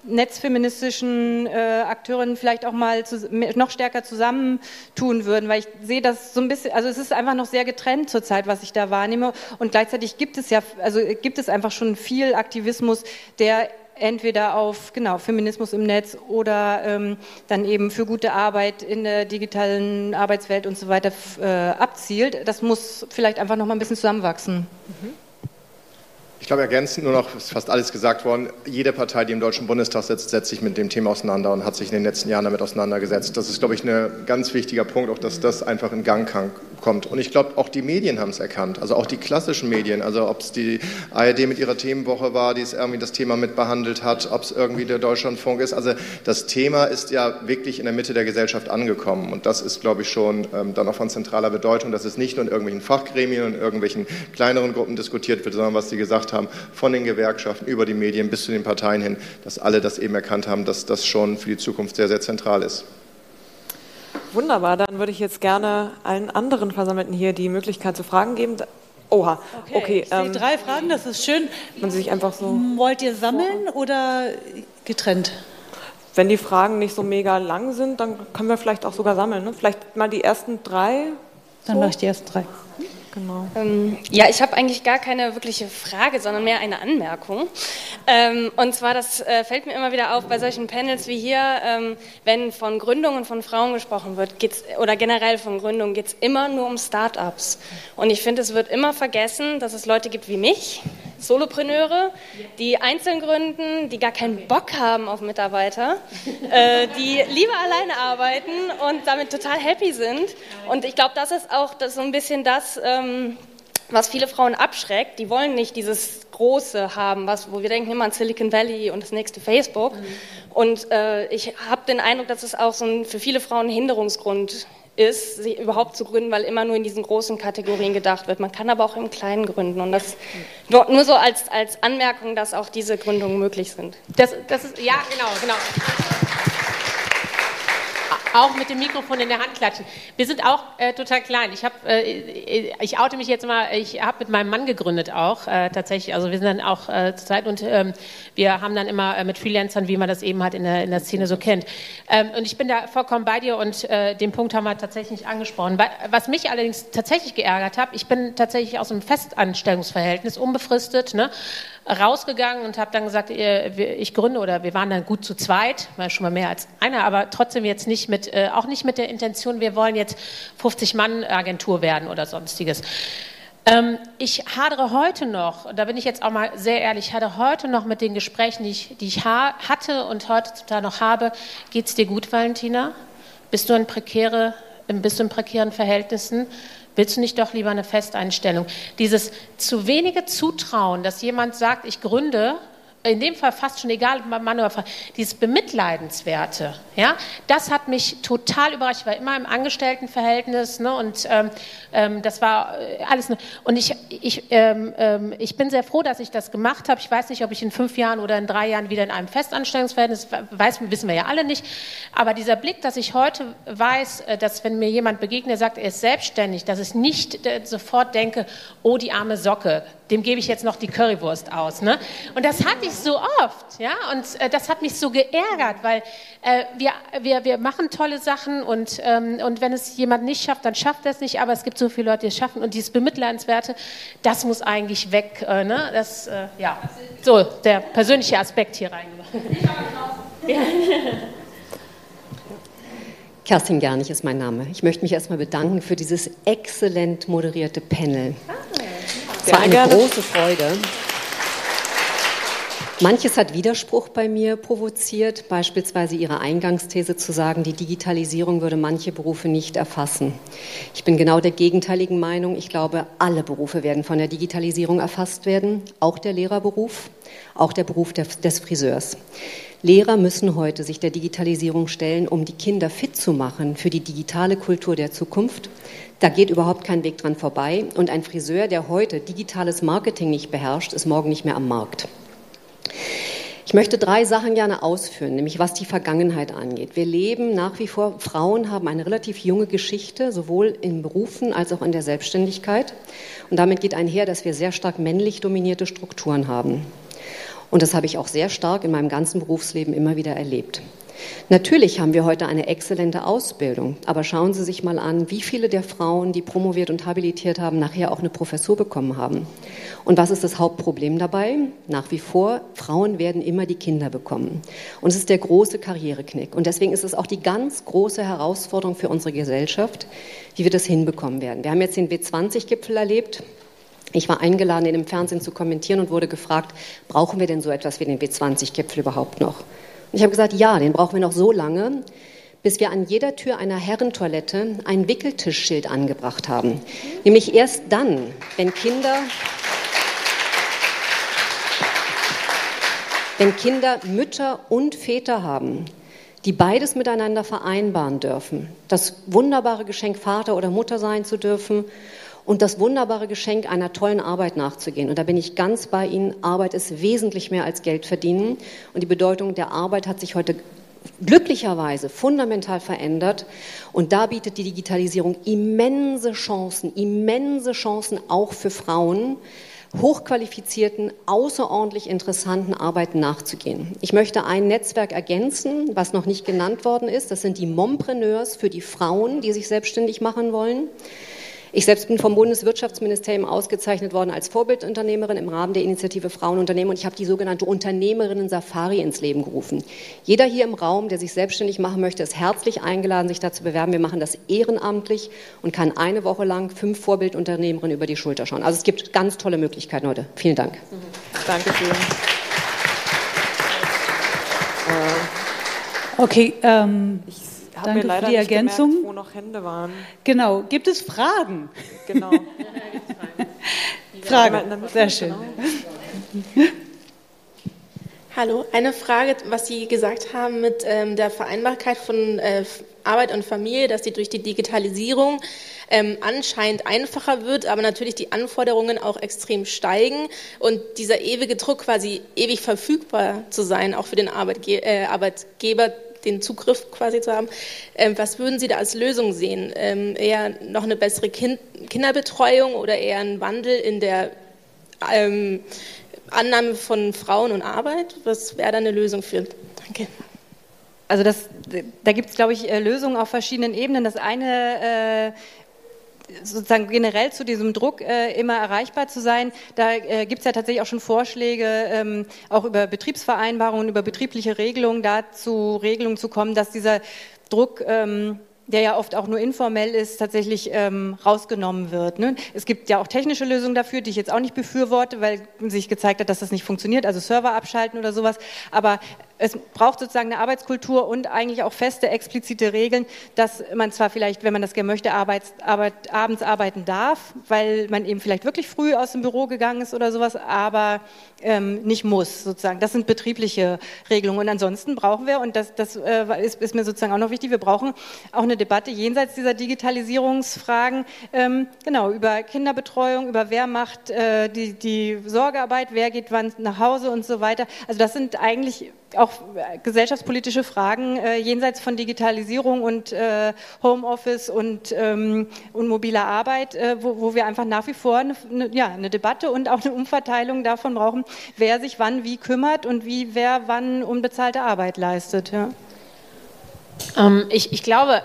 netzfeministischen äh, Akteurinnen vielleicht auch mal zu, noch stärker zusammentun würden, weil ich sehe das so ein bisschen, also es ist einfach noch sehr getrennt zurzeit, was ich da wahrnehme. Und gleichzeitig gibt es ja, also gibt es einfach schon viel Aktivismus, der entweder auf genau, Feminismus im Netz oder ähm, dann eben für gute Arbeit in der digitalen Arbeitswelt und so weiter äh, abzielt. Das muss vielleicht einfach noch mal ein bisschen zusammenwachsen. Mhm. Ich glaube, ergänzend nur noch, ist fast alles gesagt worden. Jede Partei, die im Deutschen Bundestag sitzt, setzt sich mit dem Thema auseinander und hat sich in den letzten Jahren damit auseinandergesetzt. Das ist, glaube ich, ein ganz wichtiger Punkt, auch dass das einfach in Gang kommt. Und ich glaube, auch die Medien haben es erkannt, also auch die klassischen Medien, also ob es die ARD mit ihrer Themenwoche war, die es irgendwie das Thema mit behandelt hat, ob es irgendwie der Deutschlandfunk ist. Also das Thema ist ja wirklich in der Mitte der Gesellschaft angekommen. Und das ist, glaube ich, schon ähm, dann auch von zentraler Bedeutung, dass es nicht nur in irgendwelchen Fachgremien und irgendwelchen kleineren Gruppen diskutiert wird, sondern was Sie gesagt haben, von den Gewerkschaften über die Medien bis zu den Parteien hin, dass alle das eben erkannt haben, dass das schon für die Zukunft sehr, sehr zentral ist. Wunderbar, dann würde ich jetzt gerne allen anderen Versammelten hier die Möglichkeit zu Fragen geben. Oha, okay. okay ich ähm, drei Fragen, das ist schön. Man sich einfach so. Wollt ihr sammeln oder getrennt? Wenn die Fragen nicht so mega lang sind, dann können wir vielleicht auch sogar sammeln. Ne? Vielleicht mal die ersten drei. Dann so. mache ich die ersten drei. Genau. Ähm, ja, ich habe eigentlich gar keine wirkliche Frage, sondern mehr eine Anmerkung. Ähm, und zwar, das äh, fällt mir immer wieder auf bei solchen Panels wie hier, ähm, wenn von Gründungen von Frauen gesprochen wird, geht's, oder generell von Gründungen, geht es immer nur um Start-ups. Und ich finde, es wird immer vergessen, dass es Leute gibt wie mich, Solopreneure, die einzeln gründen, die gar keinen Bock haben auf Mitarbeiter, äh, die lieber alleine arbeiten und damit total happy sind. Und ich glaube, das ist auch das so ein bisschen das, ähm, was viele Frauen abschreckt. Die wollen nicht dieses Große haben, was, wo wir denken immer an Silicon Valley und das nächste Facebook. Mhm. Und äh, ich habe den Eindruck, dass es auch so ein, für viele Frauen ein Hinderungsgrund ist, sie überhaupt zu gründen, weil immer nur in diesen großen Kategorien gedacht wird. Man kann aber auch im Kleinen gründen. Und das nur so als, als Anmerkung, dass auch diese Gründungen möglich sind. Das, das ist, ja, genau, genau auch mit dem Mikrofon in der Hand klatschen. Wir sind auch äh, total klein. Ich, hab, äh, ich oute mich jetzt mal, ich habe mit meinem Mann gegründet auch, äh, tatsächlich. Also wir sind dann auch äh, zur Zeit und ähm, wir haben dann immer äh, mit Freelancern, wie man das eben halt in der, in der Szene so kennt. Ähm, und ich bin da vollkommen bei dir und äh, den Punkt haben wir tatsächlich nicht angesprochen. Was mich allerdings tatsächlich geärgert hat, ich bin tatsächlich aus einem Festanstellungsverhältnis, unbefristet, ne? Rausgegangen und habe dann gesagt, ich gründe oder wir waren dann gut zu zweit, war schon mal mehr als einer, aber trotzdem jetzt nicht mit, äh, auch nicht mit der Intention, wir wollen jetzt 50 Mann Agentur werden oder sonstiges. Ähm, ich hadere heute noch, da bin ich jetzt auch mal sehr ehrlich, hadere heute noch mit den Gesprächen, die ich, die ich hatte und heute noch habe. Geht es dir gut, Valentina? Bist du in prekäre, bist du in prekären Verhältnissen? Willst du nicht doch lieber eine Festeinstellung? Dieses zu wenige Zutrauen, dass jemand sagt, ich gründe in dem Fall fast schon egal, Mann oder Frau, dieses Bemitleidenswerte, ja, das hat mich total überrascht. Ich war immer im Angestelltenverhältnis ne, und ähm, ähm, das war äh, alles. Ne, und ich, ich, ähm, ähm, ich bin sehr froh, dass ich das gemacht habe. Ich weiß nicht, ob ich in fünf Jahren oder in drei Jahren wieder in einem Festanstellungsverhältnis, weiß, wissen wir ja alle nicht. Aber dieser Blick, dass ich heute weiß, äh, dass wenn mir jemand begegnet, der sagt, er ist selbstständig, dass ich nicht äh, sofort denke, oh, die arme Socke, dem gebe ich jetzt noch die Currywurst aus. Ne? Und das hatte ich so oft, ja, und äh, das hat mich so geärgert, weil äh, wir, wir, wir machen tolle Sachen und, ähm, und wenn es jemand nicht schafft, dann schafft er es nicht, aber es gibt so viele Leute, die es schaffen und dieses Bemitleidenswerte, das muss eigentlich weg, äh, ne? das, äh, ja, so der persönliche Aspekt hier rein. Kerstin Gernig ist mein Name. Ich möchte mich erstmal bedanken für dieses exzellent moderierte Panel. Ah. Es war eine große Freude. Manches hat Widerspruch bei mir provoziert, beispielsweise Ihre Eingangsthese zu sagen, die Digitalisierung würde manche Berufe nicht erfassen. Ich bin genau der gegenteiligen Meinung. Ich glaube, alle Berufe werden von der Digitalisierung erfasst werden, auch der Lehrerberuf, auch der Beruf des Friseurs. Lehrer müssen heute sich der Digitalisierung stellen, um die Kinder fit zu machen für die digitale Kultur der Zukunft. Da geht überhaupt kein Weg dran vorbei. Und ein Friseur, der heute digitales Marketing nicht beherrscht, ist morgen nicht mehr am Markt. Ich möchte drei Sachen gerne ausführen, nämlich was die Vergangenheit angeht. Wir leben nach wie vor, Frauen haben eine relativ junge Geschichte, sowohl in Berufen als auch in der Selbstständigkeit. Und damit geht einher, dass wir sehr stark männlich dominierte Strukturen haben. Und das habe ich auch sehr stark in meinem ganzen Berufsleben immer wieder erlebt. Natürlich haben wir heute eine exzellente Ausbildung, aber schauen Sie sich mal an, wie viele der Frauen, die promoviert und habilitiert haben, nachher auch eine Professur bekommen haben. Und was ist das Hauptproblem dabei? Nach wie vor, Frauen werden immer die Kinder bekommen. Und es ist der große Karriereknick. Und deswegen ist es auch die ganz große Herausforderung für unsere Gesellschaft, wie wir das hinbekommen werden. Wir haben jetzt den W20-Gipfel erlebt. Ich war eingeladen, in dem Fernsehen zu kommentieren und wurde gefragt, brauchen wir denn so etwas wie den W20-Gipfel überhaupt noch? Und ich habe gesagt, ja, den brauchen wir noch so lange, bis wir an jeder Tür einer Herrentoilette ein Wickeltischschild angebracht haben. Nämlich erst dann, wenn Kinder, wenn Kinder Mütter und Väter haben, die beides miteinander vereinbaren dürfen, das wunderbare Geschenk Vater oder Mutter sein zu dürfen und das wunderbare Geschenk einer tollen Arbeit nachzugehen. Und da bin ich ganz bei Ihnen. Arbeit ist wesentlich mehr als Geld verdienen. Und die Bedeutung der Arbeit hat sich heute glücklicherweise fundamental verändert. Und da bietet die Digitalisierung immense Chancen, immense Chancen auch für Frauen, hochqualifizierten, außerordentlich interessanten Arbeiten nachzugehen. Ich möchte ein Netzwerk ergänzen, was noch nicht genannt worden ist. Das sind die Mompreneurs für die Frauen, die sich selbstständig machen wollen. Ich selbst bin vom Bundeswirtschaftsministerium ausgezeichnet worden als Vorbildunternehmerin im Rahmen der Initiative Frauenunternehmen und ich habe die sogenannte Unternehmerinnen Safari ins Leben gerufen. Jeder hier im Raum, der sich selbstständig machen möchte, ist herzlich eingeladen, sich da zu bewerben. Wir machen das ehrenamtlich und kann eine Woche lang fünf Vorbildunternehmerinnen über die Schulter schauen. Also es gibt ganz tolle Möglichkeiten heute. Vielen Dank. Mhm. Dankeschön. Okay, ähm, ich habe mir leider die Ergänzung. Gemerkt, wo noch Hände waren. Genau. Gibt es Fragen? Genau. Fragen. Sehr schön. Genau. Hallo, eine Frage, was Sie gesagt haben mit ähm, der Vereinbarkeit von äh, Arbeit und Familie, dass die durch die Digitalisierung ähm, anscheinend einfacher wird, aber natürlich die Anforderungen auch extrem steigen und dieser ewige Druck quasi ewig verfügbar zu sein, auch für den Arbeitge äh, Arbeitgeber, den Zugriff quasi zu haben. Ähm, was würden Sie da als Lösung sehen? Ähm, eher noch eine bessere kind Kinderbetreuung oder eher ein Wandel in der ähm, Annahme von Frauen und Arbeit? Was wäre da eine Lösung für? Danke. Also das, da gibt es, glaube ich, äh, Lösungen auf verschiedenen Ebenen. Das eine äh, sozusagen generell zu diesem Druck äh, immer erreichbar zu sein. Da äh, gibt es ja tatsächlich auch schon Vorschläge, ähm, auch über Betriebsvereinbarungen, über betriebliche Regelungen, dazu Regelungen zu kommen, dass dieser Druck ähm, der ja oft auch nur informell ist, tatsächlich ähm, rausgenommen wird. Ne? Es gibt ja auch technische Lösungen dafür, die ich jetzt auch nicht befürworte, weil sich gezeigt hat, dass das nicht funktioniert, also Server abschalten oder sowas. Aber es braucht sozusagen eine Arbeitskultur und eigentlich auch feste, explizite Regeln, dass man zwar vielleicht, wenn man das gerne möchte, Arbeits, Arbeit, abends arbeiten darf, weil man eben vielleicht wirklich früh aus dem Büro gegangen ist oder sowas, aber ähm, nicht muss, sozusagen. Das sind betriebliche Regelungen. Und ansonsten brauchen wir, und das, das äh, ist, ist, mir sozusagen auch noch wichtig, wir brauchen auch eine Debatte jenseits dieser Digitalisierungsfragen, ähm, genau, über Kinderbetreuung, über wer macht äh, die, die Sorgearbeit, wer geht wann nach Hause und so weiter. Also das sind eigentlich auch gesellschaftspolitische Fragen äh, jenseits von Digitalisierung und äh, Homeoffice und, ähm, und mobiler Arbeit, äh, wo, wo, wir einfach nach wie vor eine, eine, ja, eine Debatte und auch eine Umverteilung davon brauchen, wer sich wann wie kümmert und wie wer wann unbezahlte Arbeit leistet. Ja. Ähm, ich, ich glaube, äh,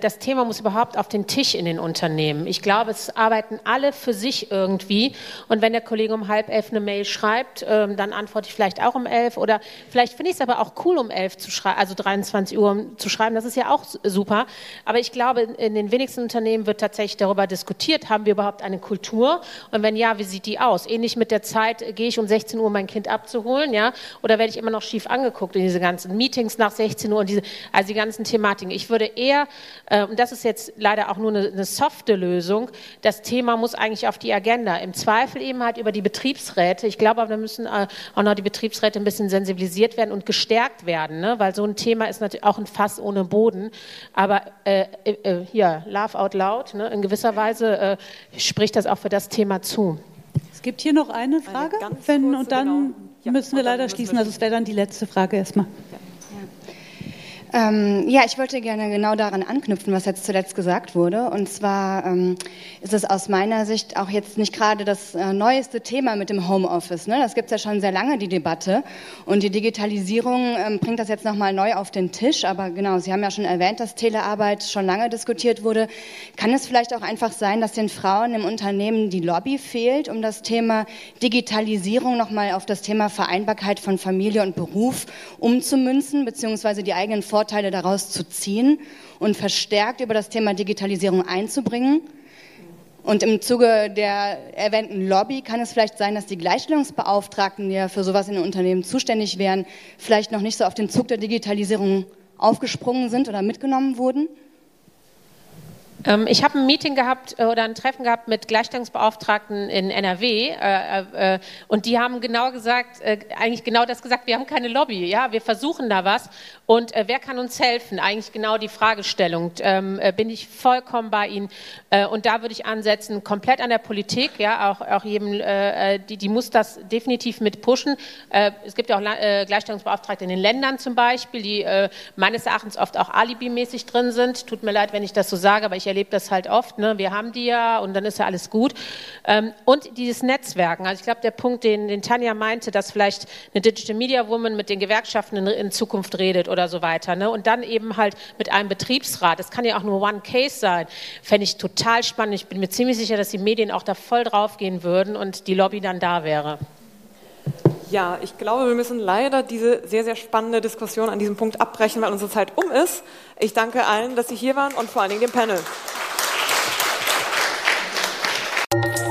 das Thema muss überhaupt auf den Tisch in den Unternehmen. Ich glaube, es arbeiten alle für sich irgendwie. Und wenn der Kollege um halb elf eine Mail schreibt, ähm, dann antworte ich vielleicht auch um elf. Oder vielleicht finde ich es aber auch cool, um elf zu schreiben, also 23 Uhr zu schreiben. Das ist ja auch super. Aber ich glaube, in den wenigsten Unternehmen wird tatsächlich darüber diskutiert, haben wir überhaupt eine Kultur? Und wenn ja, wie sieht die aus? Ähnlich mit der Zeit, äh, gehe ich um 16 Uhr mein Kind abzuholen, ja? Oder werde ich immer noch schief angeguckt in diese ganzen Meetings nach 16 Uhr und diese, also die ganzen Thematiken. Ich würde eher äh, und das ist jetzt leider auch nur eine, eine softe Lösung, das Thema muss eigentlich auf die Agenda. Im Zweifel eben halt über die Betriebsräte. Ich glaube aber, da müssen äh, auch noch die Betriebsräte ein bisschen sensibilisiert werden und gestärkt werden, ne? weil so ein Thema ist natürlich auch ein Fass ohne Boden. Aber äh, äh, hier, Love out loud, ne? in gewisser Weise äh, spricht das auch für das Thema zu. Es gibt hier noch eine Frage, eine wenn, und dann genau. ja, müssen wir leider schließen. Also es wäre dann die letzte Frage erstmal. Ja. Ähm, ja, ich wollte gerne genau daran anknüpfen, was jetzt zuletzt gesagt wurde. Und zwar ähm, ist es aus meiner Sicht auch jetzt nicht gerade das äh, neueste Thema mit dem Homeoffice. Ne? Das gibt es ja schon sehr lange, die Debatte. Und die Digitalisierung ähm, bringt das jetzt nochmal neu auf den Tisch. Aber genau, Sie haben ja schon erwähnt, dass Telearbeit schon lange diskutiert wurde. Kann es vielleicht auch einfach sein, dass den Frauen im Unternehmen die Lobby fehlt, um das Thema Digitalisierung nochmal auf das Thema Vereinbarkeit von Familie und Beruf umzumünzen, beziehungsweise die eigenen Vorteile Vorteile daraus zu ziehen und verstärkt über das Thema Digitalisierung einzubringen. Und im Zuge der erwähnten Lobby kann es vielleicht sein, dass die Gleichstellungsbeauftragten, die ja für sowas in den Unternehmen zuständig wären, vielleicht noch nicht so auf den Zug der Digitalisierung aufgesprungen sind oder mitgenommen wurden? Ähm, ich habe ein Meeting gehabt äh, oder ein Treffen gehabt mit Gleichstellungsbeauftragten in NRW äh, äh, und die haben genau gesagt, äh, eigentlich genau das gesagt, wir haben keine Lobby, ja, wir versuchen da was und äh, wer kann uns helfen? Eigentlich genau die Fragestellung. Ähm, äh, bin ich vollkommen bei Ihnen und da würde ich ansetzen, komplett an der Politik, ja, auch, auch jedem, die, die muss das definitiv mit pushen. es gibt ja auch Gleichstellungsbeauftragte in den Ländern zum Beispiel, die meines Erachtens oft auch alibimäßig drin sind. Tut mir leid, wenn ich das so sage, aber ich erlebe das halt oft. Ne? Wir haben die ja und dann ist ja alles gut. Ähm, und dieses Netzwerken. Also ich glaube, der Punkt, den, den Tanja meinte, dass vielleicht eine Digital Media Woman mit den Gewerkschaften in, in Zukunft redet oder so weiter. Ne? Und dann eben halt mit einem Betriebsrat. Das kann ja auch nur One Case sein. Fände ich total spannend. Ich bin mir ziemlich sicher, dass die Medien auch da voll drauf gehen würden und die Lobby dann da wäre. Ja, ich glaube, wir müssen leider diese sehr, sehr spannende Diskussion an diesem Punkt abbrechen, weil unsere Zeit um ist. Ich danke allen, dass Sie hier waren und vor allen Dingen dem Panel. Applaus